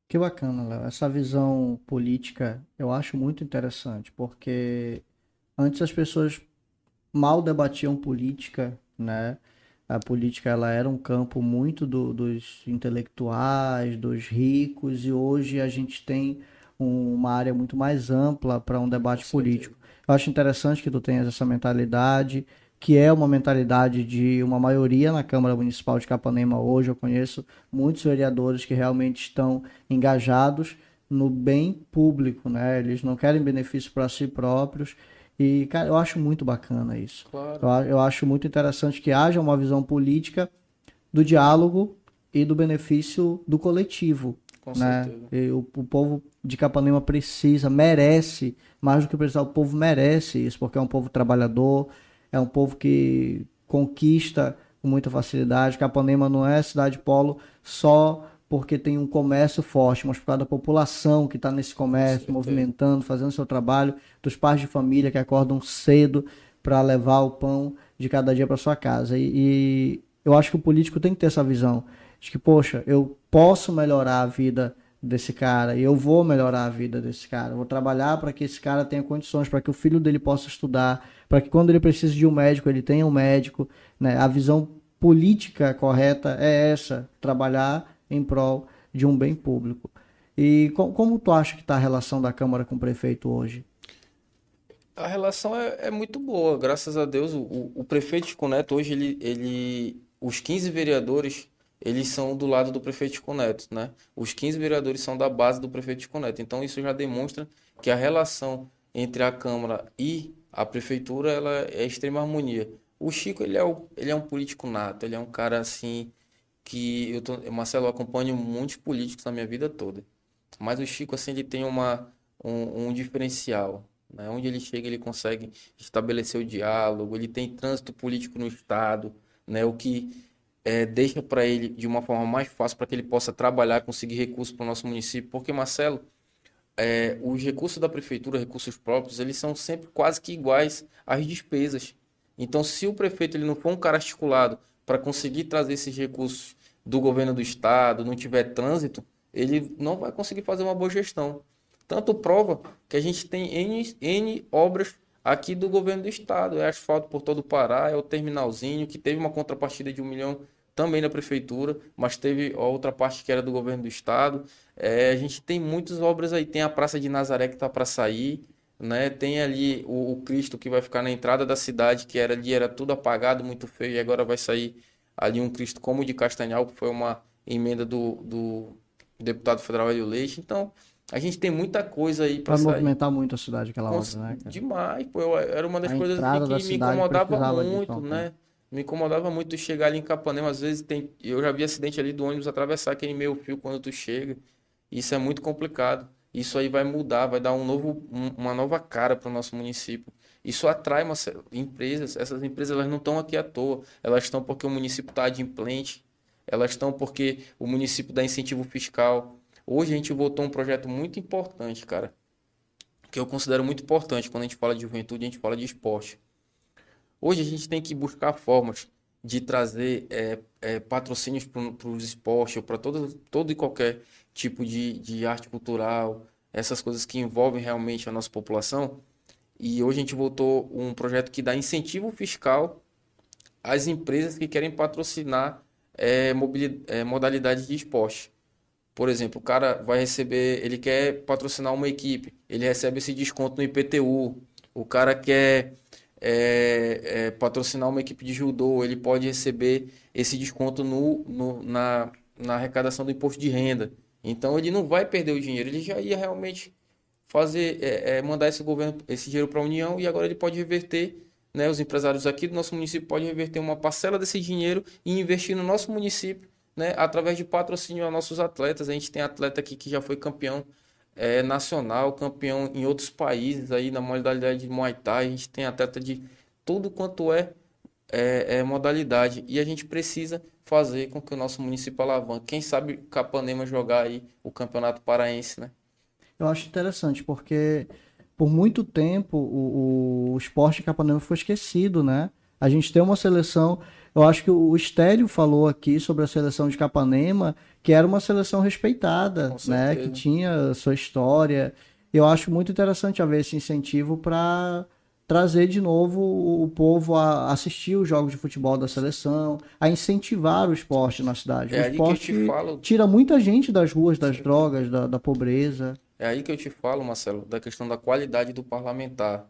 Que bacana, Léo. Essa visão política eu acho muito interessante, porque antes as pessoas mal debatiam política, né? A política ela era um campo muito do, dos intelectuais, dos ricos, e hoje a gente tem uma área muito mais ampla para um debate político. Eu acho interessante que tu tenhas essa mentalidade, que é uma mentalidade de uma maioria na Câmara Municipal de Capanema hoje. Eu conheço muitos vereadores que realmente estão engajados no bem público, né? Eles não querem benefício para si próprios. E, cara, eu acho muito bacana isso. Claro. Eu, eu acho muito interessante que haja uma visão política do diálogo e do benefício do coletivo. Com né? O, o, povo de Capanema precisa, merece, mais do que precisar, o povo merece isso, porque é um povo trabalhador, é um povo que conquista com muita facilidade. Capanema não é cidade polo só porque tem um comércio forte, mas por causa da população que está nesse comércio, movimentando, fazendo seu trabalho, dos pais de família que acordam cedo para levar o pão de cada dia para sua casa. E, e, eu acho que o político tem que ter essa visão de que, poxa, eu posso melhorar a vida desse cara e eu vou melhorar a vida desse cara. Vou trabalhar para que esse cara tenha condições, para que o filho dele possa estudar, para que quando ele precise de um médico, ele tenha um médico. Né? A visão política correta é essa: trabalhar em prol de um bem público. E com, como tu acha que está a relação da Câmara com o prefeito hoje? A relação é, é muito boa, graças a Deus. O, o prefeito Neto hoje, ele, ele, os 15 vereadores, eles são do lado do prefeito Chico Neto, né? Os 15 vereadores são da base do prefeito Chico Neto. Então isso já demonstra que a relação entre a Câmara e a prefeitura ela é extrema harmonia. O Chico ele é, o, ele é um político nato, ele é um cara assim que eu, tô, Marcelo, eu acompanho muitos políticos na minha vida toda. Mas o Chico, assim, ele tem uma, um, um diferencial. Né? Onde ele chega, ele consegue estabelecer o diálogo, ele tem trânsito político no Estado, né? o que é, deixa para ele de uma forma mais fácil para que ele possa trabalhar, conseguir recursos para o nosso município. Porque, Marcelo, é, os recursos da prefeitura, recursos próprios, eles são sempre quase que iguais às despesas. Então, se o prefeito ele não for um cara articulado para conseguir trazer esses recursos do governo do estado, não tiver trânsito, ele não vai conseguir fazer uma boa gestão. Tanto prova que a gente tem N, N obras aqui do governo do estado. É asfalto por todo o Pará, é o terminalzinho, que teve uma contrapartida de um milhão também da prefeitura, mas teve outra parte que era do governo do estado. É, a gente tem muitas obras aí, tem a Praça de Nazaré que está para sair, né? Tem ali o, o, Cristo que vai ficar na entrada da cidade, que era ali era tudo apagado, muito feio, e agora vai sair ali um Cristo como o de Castanhal, que foi uma emenda do, do deputado federal Hélio Leite. Então, a gente tem muita coisa aí para movimentar muito a cidade aquela hora, né? Cara? Demais, pô, eu, era uma das a coisas assim, que me incomodava muito, né? Me incomodava muito chegar ali em Capanema, às vezes tem, eu já vi acidente ali do ônibus atravessar aquele meio fio quando tu chega. Isso é muito complicado. Isso aí vai mudar, vai dar um novo, uma nova cara para o nosso município. Isso atrai uma, empresas. Essas empresas elas não estão aqui à toa. Elas estão porque o município está adimplente. Elas estão porque o município dá incentivo fiscal. Hoje a gente votou um projeto muito importante, cara. Que eu considero muito importante quando a gente fala de juventude, a gente fala de esporte. Hoje a gente tem que buscar formas de trazer é, é, patrocínios para os esportes, para todo, todo e qualquer tipo de, de arte cultural, essas coisas que envolvem realmente a nossa população. E hoje a gente votou um projeto que dá incentivo fiscal às empresas que querem patrocinar é, é, modalidades de esporte. Por exemplo, o cara vai receber, ele quer patrocinar uma equipe, ele recebe esse desconto no IPTU. O cara quer é, é, patrocinar uma equipe de judô, ele pode receber esse desconto no, no na, na arrecadação do imposto de renda. Então ele não vai perder o dinheiro, ele já ia realmente fazer, é, é, mandar esse governo, esse dinheiro para a União e agora ele pode reverter, né, os empresários aqui do nosso município podem reverter uma parcela desse dinheiro e investir no nosso município, né, através de patrocínio a nossos atletas. A gente tem atleta aqui que já foi campeão é, nacional, campeão em outros países aí na modalidade de Muay Thai. A gente tem atleta de tudo quanto é, é, é modalidade e a gente precisa fazer com que o nosso município alavanque. Quem sabe Capanema jogar aí o Campeonato Paraense, né? Eu acho interessante, porque por muito tempo o, o esporte Capanema foi esquecido, né? A gente tem uma seleção, eu acho que o Estélio falou aqui sobre a seleção de Capanema, que era uma seleção respeitada, né? Que tinha sua história. Eu acho muito interessante haver esse incentivo para trazer de novo o povo a assistir os jogos de futebol da seleção, a incentivar o esporte na cidade. É o esporte falo... tira muita gente das ruas, das drogas, da, da pobreza. É aí que eu te falo, Marcelo, da questão da qualidade do parlamentar,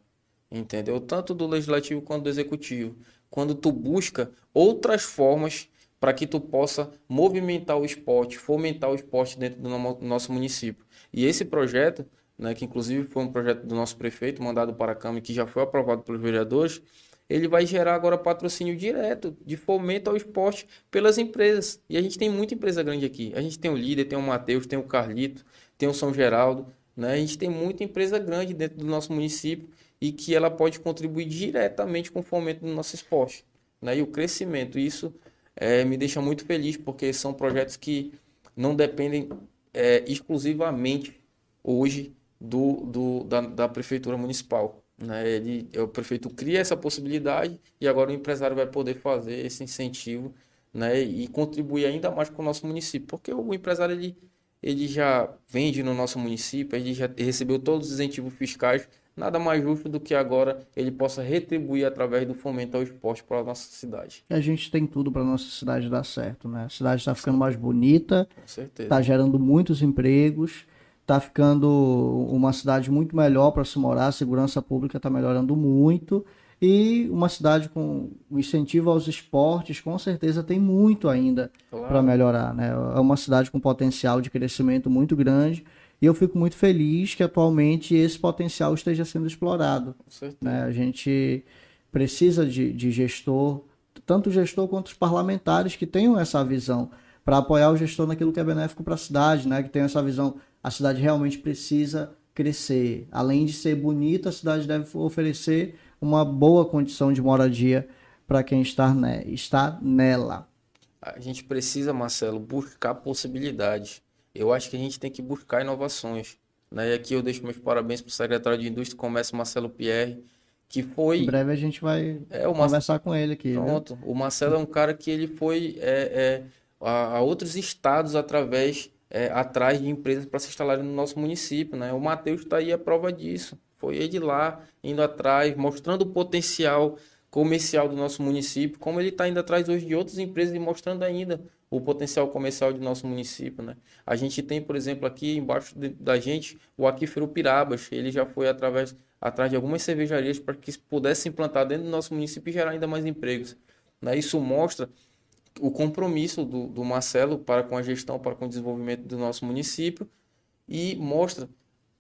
entendeu? Tanto do legislativo quanto do executivo. Quando tu busca outras formas para que tu possa movimentar o esporte, fomentar o esporte dentro do nosso município. E esse projeto né, que inclusive foi um projeto do nosso prefeito, mandado para a Câmara, que já foi aprovado pelos vereadores, ele vai gerar agora patrocínio direto de fomento ao esporte pelas empresas. E a gente tem muita empresa grande aqui. A gente tem o Líder, tem o Matheus, tem o Carlito, tem o São Geraldo. Né? A gente tem muita empresa grande dentro do nosso município e que ela pode contribuir diretamente com o fomento do nosso esporte. Né? E o crescimento. Isso é, me deixa muito feliz, porque são projetos que não dependem é, exclusivamente hoje do, do da, da, prefeitura municipal. Né? Ele, o prefeito cria essa possibilidade e agora o empresário vai poder fazer esse incentivo né? e contribuir ainda mais com o nosso município, porque o empresário ele, ele já vende no nosso município, ele já recebeu todos os incentivos fiscais, nada mais justo do que agora ele possa retribuir através do fomento ao esporte para a nossa cidade. A gente tem tudo para a nossa cidade dar certo, né? A cidade está ficando mais bonita, está gerando muitos empregos, está ficando uma cidade muito melhor para se morar, a segurança pública está melhorando muito e uma cidade com incentivo aos esportes, com certeza tem muito ainda claro. para melhorar, né? É uma cidade com potencial de crescimento muito grande e eu fico muito feliz que atualmente esse potencial esteja sendo explorado. Né? A gente precisa de, de gestor, tanto gestor quanto os parlamentares que tenham essa visão para apoiar o gestor naquilo que é benéfico para a cidade, né? Que tenham essa visão a cidade realmente precisa crescer. Além de ser bonita, a cidade deve oferecer uma boa condição de moradia para quem está, está nela. A gente precisa, Marcelo, buscar possibilidades. Eu acho que a gente tem que buscar inovações. Né? E aqui eu deixo meus parabéns para o secretário de Indústria e Comércio, Marcelo Pierre, que foi... Em breve a gente vai é, conversar com ele aqui. Pronto. Viu? O Marcelo é um cara que ele foi é, é, a, a outros estados através é, atrás de empresas para se instalarem no nosso município. Né? O Matheus está aí a prova disso. Foi ele lá, indo atrás, mostrando o potencial comercial do nosso município, como ele está indo atrás hoje de outras empresas e mostrando ainda o potencial comercial do nosso município. Né? A gente tem, por exemplo, aqui embaixo de, da gente o Aquífero Pirabas. Ele já foi através, atrás de algumas cervejarias para que pudesse implantar dentro do nosso município e gerar ainda mais empregos. Né? Isso mostra o compromisso do, do Marcelo para com a gestão, para com o desenvolvimento do nosso município e mostra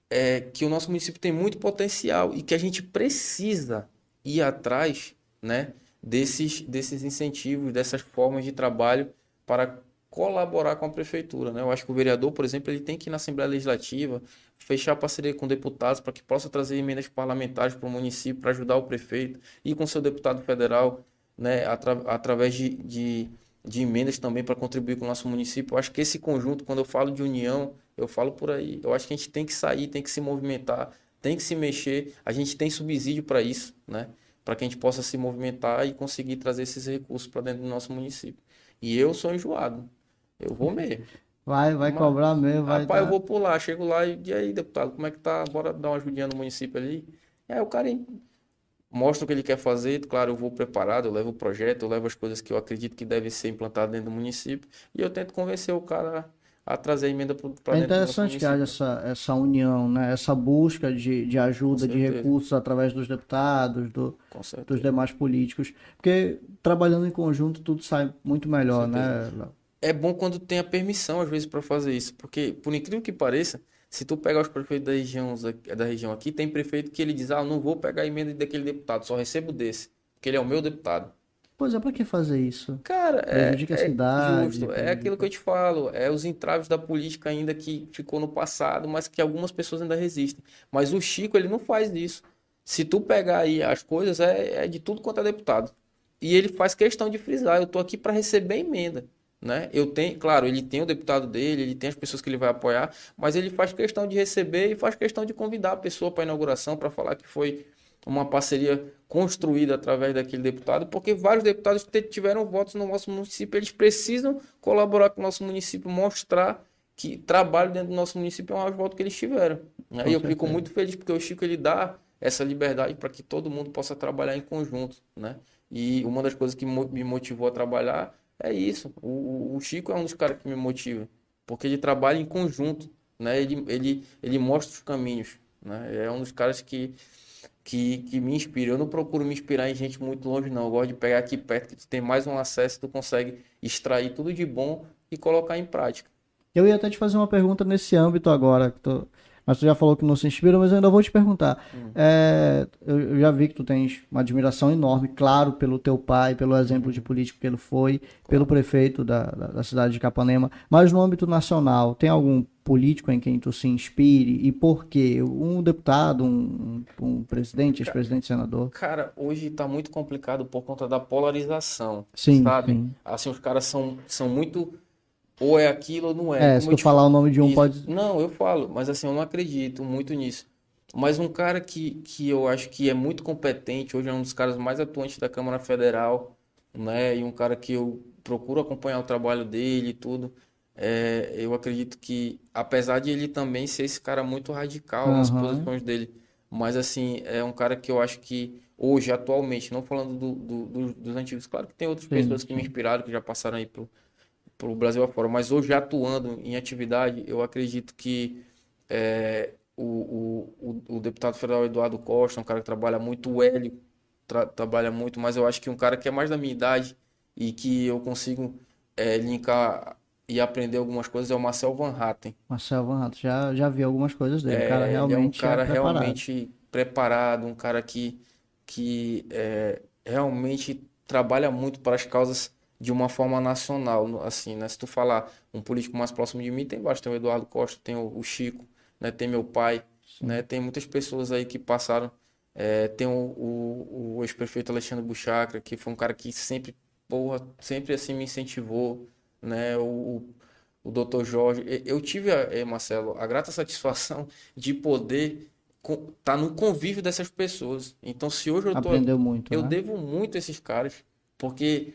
é, que o nosso município tem muito potencial e que a gente precisa ir atrás né, desses, desses incentivos, dessas formas de trabalho para colaborar com a prefeitura. Né? Eu acho que o vereador, por exemplo, ele tem que ir na Assembleia Legislativa, fechar parceria com deputados para que possa trazer emendas parlamentares para o município, para ajudar o prefeito, e com seu deputado federal, né, atra através de, de de emendas também para contribuir com o nosso município. Eu acho que esse conjunto, quando eu falo de união, eu falo por aí. Eu acho que a gente tem que sair, tem que se movimentar, tem que se mexer. A gente tem subsídio para isso, né? Para que a gente possa se movimentar e conseguir trazer esses recursos para dentro do nosso município. E eu sou enjoado. Eu vou mesmo. Vai, vai Mas, cobrar mesmo. Vai rapaz, dar... eu vou pular. Chego lá e, e aí, deputado, como é que tá? Bora dar uma ajudinha no município ali. E aí o cara mostra o que ele quer fazer. Claro, eu vou preparado, eu levo o projeto, eu levo as coisas que eu acredito que devem ser implantadas dentro do município e eu tento convencer o cara a trazer a emenda para É interessante que haja essa, essa união, né? essa busca de, de ajuda, de recursos através dos deputados, do, dos demais políticos, porque trabalhando em conjunto tudo sai muito melhor, né? É bom quando tem a permissão, às vezes, para fazer isso, porque, por incrível que pareça, se tu pegar os prefeitos da região, da região aqui, tem prefeito que ele diz, ah, não vou pegar a emenda daquele deputado, só recebo desse, porque ele é o meu deputado. Pois é, para que fazer isso? Cara, é, a cidade, justo, é aquilo que eu te falo, é os entraves da política ainda que ficou no passado, mas que algumas pessoas ainda resistem. Mas o Chico, ele não faz isso. Se tu pegar aí as coisas, é, é de tudo quanto é deputado. E ele faz questão de frisar, eu tô aqui para receber emenda. né? Eu tenho, claro, ele tem o deputado dele, ele tem as pessoas que ele vai apoiar, mas ele faz questão de receber e faz questão de convidar a pessoa para a inauguração para falar que foi uma parceria construída através daquele deputado, porque vários deputados tiveram votos no nosso município, eles precisam colaborar com o nosso município, mostrar que trabalho dentro do nosso município é um voto que eles tiveram. Né? E eu fico muito feliz porque o Chico ele dá essa liberdade para que todo mundo possa trabalhar em conjunto, né? E uma das coisas que me motivou a trabalhar é isso. O, o Chico é um dos caras que me motiva, porque ele trabalha em conjunto, né? Ele, ele, ele mostra os caminhos, né? É um dos caras que que, que me inspira. Eu não procuro me inspirar em gente muito longe, não. Eu gosto de pegar aqui perto, que tu tem mais um acesso, tu consegue extrair tudo de bom e colocar em prática. Eu ia até te fazer uma pergunta nesse âmbito agora, que tu, mas tu já falou que não se inspira, mas eu ainda vou te perguntar. Hum. É, eu, eu, já vi que tu tens uma admiração enorme, claro, pelo teu pai, pelo exemplo de político que ele foi, pelo prefeito da, da, da cidade de Capanema, mas no âmbito nacional, tem algum político em quem tu se inspire e por quê? Um deputado, um, um presidente, ex-presidente, senador? Cara, hoje está muito complicado por conta da polarização, sim, sabe? Sim. Assim, os caras são, são muito ou é aquilo ou não é. É, Como se tu falar o nome de um isso. pode. Não, eu falo, mas assim, eu não acredito muito nisso. Mas um cara que, que eu acho que é muito competente, hoje é um dos caras mais atuantes da Câmara Federal, né? E um cara que eu procuro acompanhar o trabalho dele e tudo. É, eu acredito que, apesar de ele também ser esse cara muito radical uhum. nas posições dele, mas assim, é um cara que eu acho que hoje, atualmente, não falando do, do, do, dos antigos, claro que tem outras sim, pessoas que me inspiraram, que já passaram aí pro, para o Brasil afora. Mas hoje, atuando em atividade, eu acredito que é, o, o, o, deputado federal Eduardo Costa, um cara que trabalha muito, o Hélio tra trabalha muito, mas eu acho que um cara que é mais da minha idade e que eu consigo é, linkar e aprender algumas coisas é o Marcel Van Hatten. Marcel Van Hatten, já, já vi algumas coisas dele. É, cara realmente é um cara é preparado. realmente preparado, um cara que, que é, realmente trabalha muito para as causas de uma forma nacional, assim, né? Se tu falar um político mais próximo de mim, tem vários, tem o Eduardo Costa, tem o, Chico, né? Tem meu pai, Sim. né? Tem muitas pessoas aí que passaram, é, tem o, o, o ex-prefeito Alexandre Buchacra, que foi um cara que sempre, porra, sempre assim me incentivou, né? O, o doutor Jorge, eu tive, eh, Marcelo, a grata satisfação <laughs> de poder estar tá no convívio dessas pessoas. Então, se hoje eu tô, Aprendeu muito, eu né? devo muito a esses caras, porque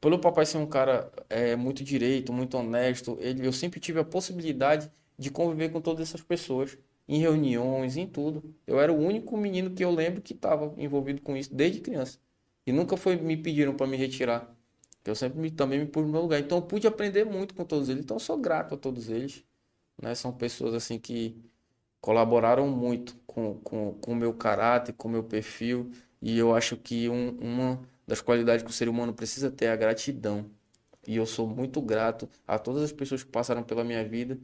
pelo papai ser um cara é, muito direito, muito honesto, ele, eu sempre tive a possibilidade de conviver com todas essas pessoas, em reuniões, em tudo. Eu era o único menino que eu lembro que estava envolvido com isso desde criança. E nunca foi me pediram para me retirar. Eu sempre me, também me pus no meu lugar. Então eu pude aprender muito com todos eles. Então eu sou grato a todos eles. Né? São pessoas assim que colaboraram muito com o com, com meu caráter, com o meu perfil. E eu acho que um, uma das qualidades que o ser humano precisa ter é a gratidão. E eu sou muito grato a todas as pessoas que passaram pela minha vida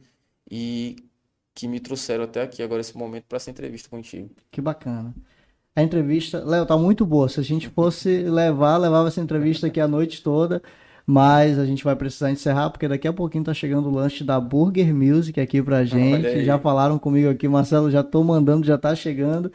e que me trouxeram até aqui, agora esse momento, para essa entrevista contigo. Que bacana. A entrevista, Léo, tá muito boa. Se a gente fosse levar, levava essa entrevista aqui a noite toda. Mas a gente vai precisar encerrar, porque daqui a pouquinho tá chegando o lanche da Burger Music aqui pra gente. Já falaram comigo aqui, Marcelo, já tô mandando, já tá chegando.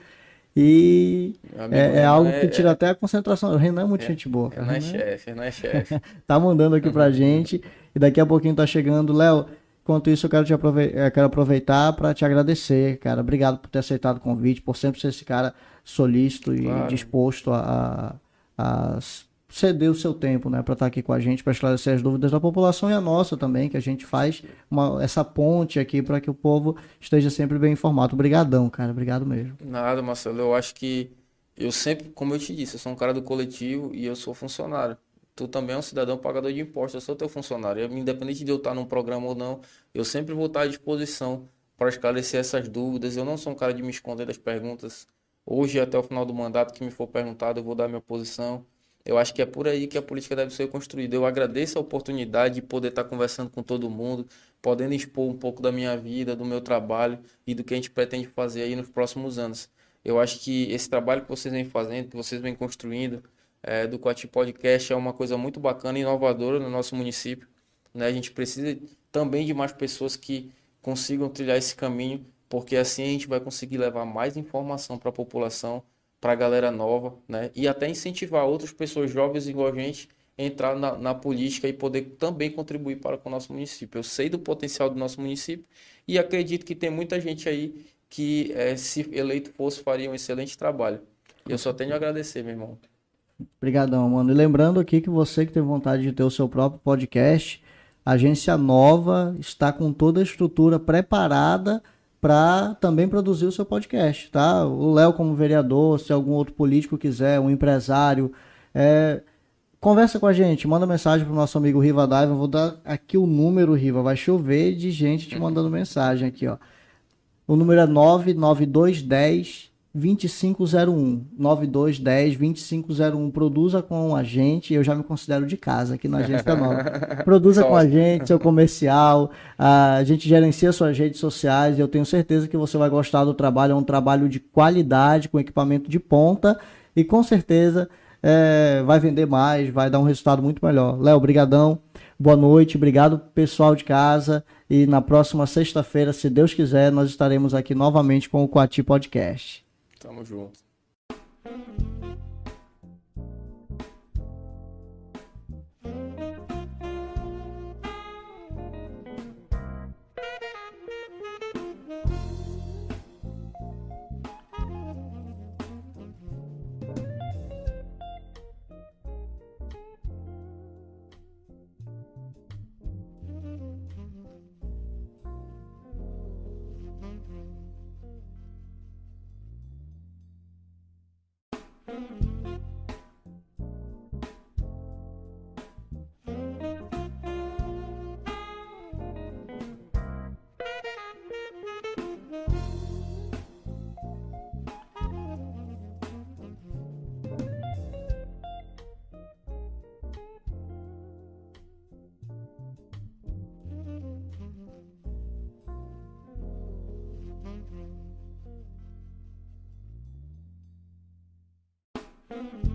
E é, é, algo é, que tira até a concentração. O Renan é muito é, gente boa. Renan é chefe, Renan é chefe. <laughs> tá mandando aqui pra gente. E daqui a pouquinho tá chegando. Léo, enquanto isso eu quero, te aproveitar, eu quero aproveitar para te agradecer, cara. Obrigado por ter aceitado o convite, por sempre ser esse cara solícito e claro. disposto a, a, a ceder o seu tempo, né, para estar tá aqui com a gente, para esclarecer as dúvidas da população e a nossa também, que a gente faz uma, essa ponte aqui para que o povo esteja sempre bem informado. Obrigadão, cara, obrigado mesmo. Nada, Marcelo, eu acho que eu sempre, como eu te disse, eu sou um cara do coletivo e eu sou funcionário. Tu também é um cidadão pagador de impostos, eu sou teu funcionário. Independente de eu estar num programa ou não, eu sempre vou estar à disposição para esclarecer essas dúvidas. Eu não sou um cara de me esconder das perguntas. Hoje, até o final do mandato, que me for perguntado, eu vou dar minha posição. Eu acho que é por aí que a política deve ser construída. Eu agradeço a oportunidade de poder estar conversando com todo mundo, podendo expor um pouco da minha vida, do meu trabalho e do que a gente pretende fazer aí nos próximos anos. Eu acho que esse trabalho que vocês vêm fazendo, que vocês vêm construindo, é, do Coati Podcast é uma coisa muito bacana e inovadora no nosso município. Né? A gente precisa também de mais pessoas que consigam trilhar esse caminho, porque assim a gente vai conseguir levar mais informação para a população para a galera nova, né? E até incentivar outras pessoas jovens igual a gente entrar na, na, política e poder também contribuir para com o nosso município. Eu sei do potencial do nosso município e acredito que tem muita gente aí que, é, se eleito fosse, faria um excelente trabalho. Eu só tenho a agradecer, meu irmão. Obrigadão, mano. E lembrando aqui que você que tem vontade de ter o seu próprio podcast, agência nova está com toda a estrutura preparada para também produzir o seu podcast, tá? O Léo como vereador, se algum outro político quiser, um empresário, é, conversa com a gente, manda mensagem pro nosso amigo Riva Daiva, vou dar aqui o número, Riva, vai chover de gente te mandando mensagem aqui, ó. O número é 99210 2501 9210 2501 produza com a gente eu já me considero de casa aqui na agência nova. <laughs> Produza com a gente seu comercial a gente gerencia suas redes sociais eu tenho certeza que você vai gostar do trabalho é um trabalho de qualidade com equipamento de ponta e com certeza é, vai vender mais vai dar um resultado muito melhor. Léo brigadão boa noite obrigado pessoal de casa e na próxima sexta-feira se Deus quiser nós estaremos aqui novamente com o Coati Podcast Tamo junto. mm -hmm.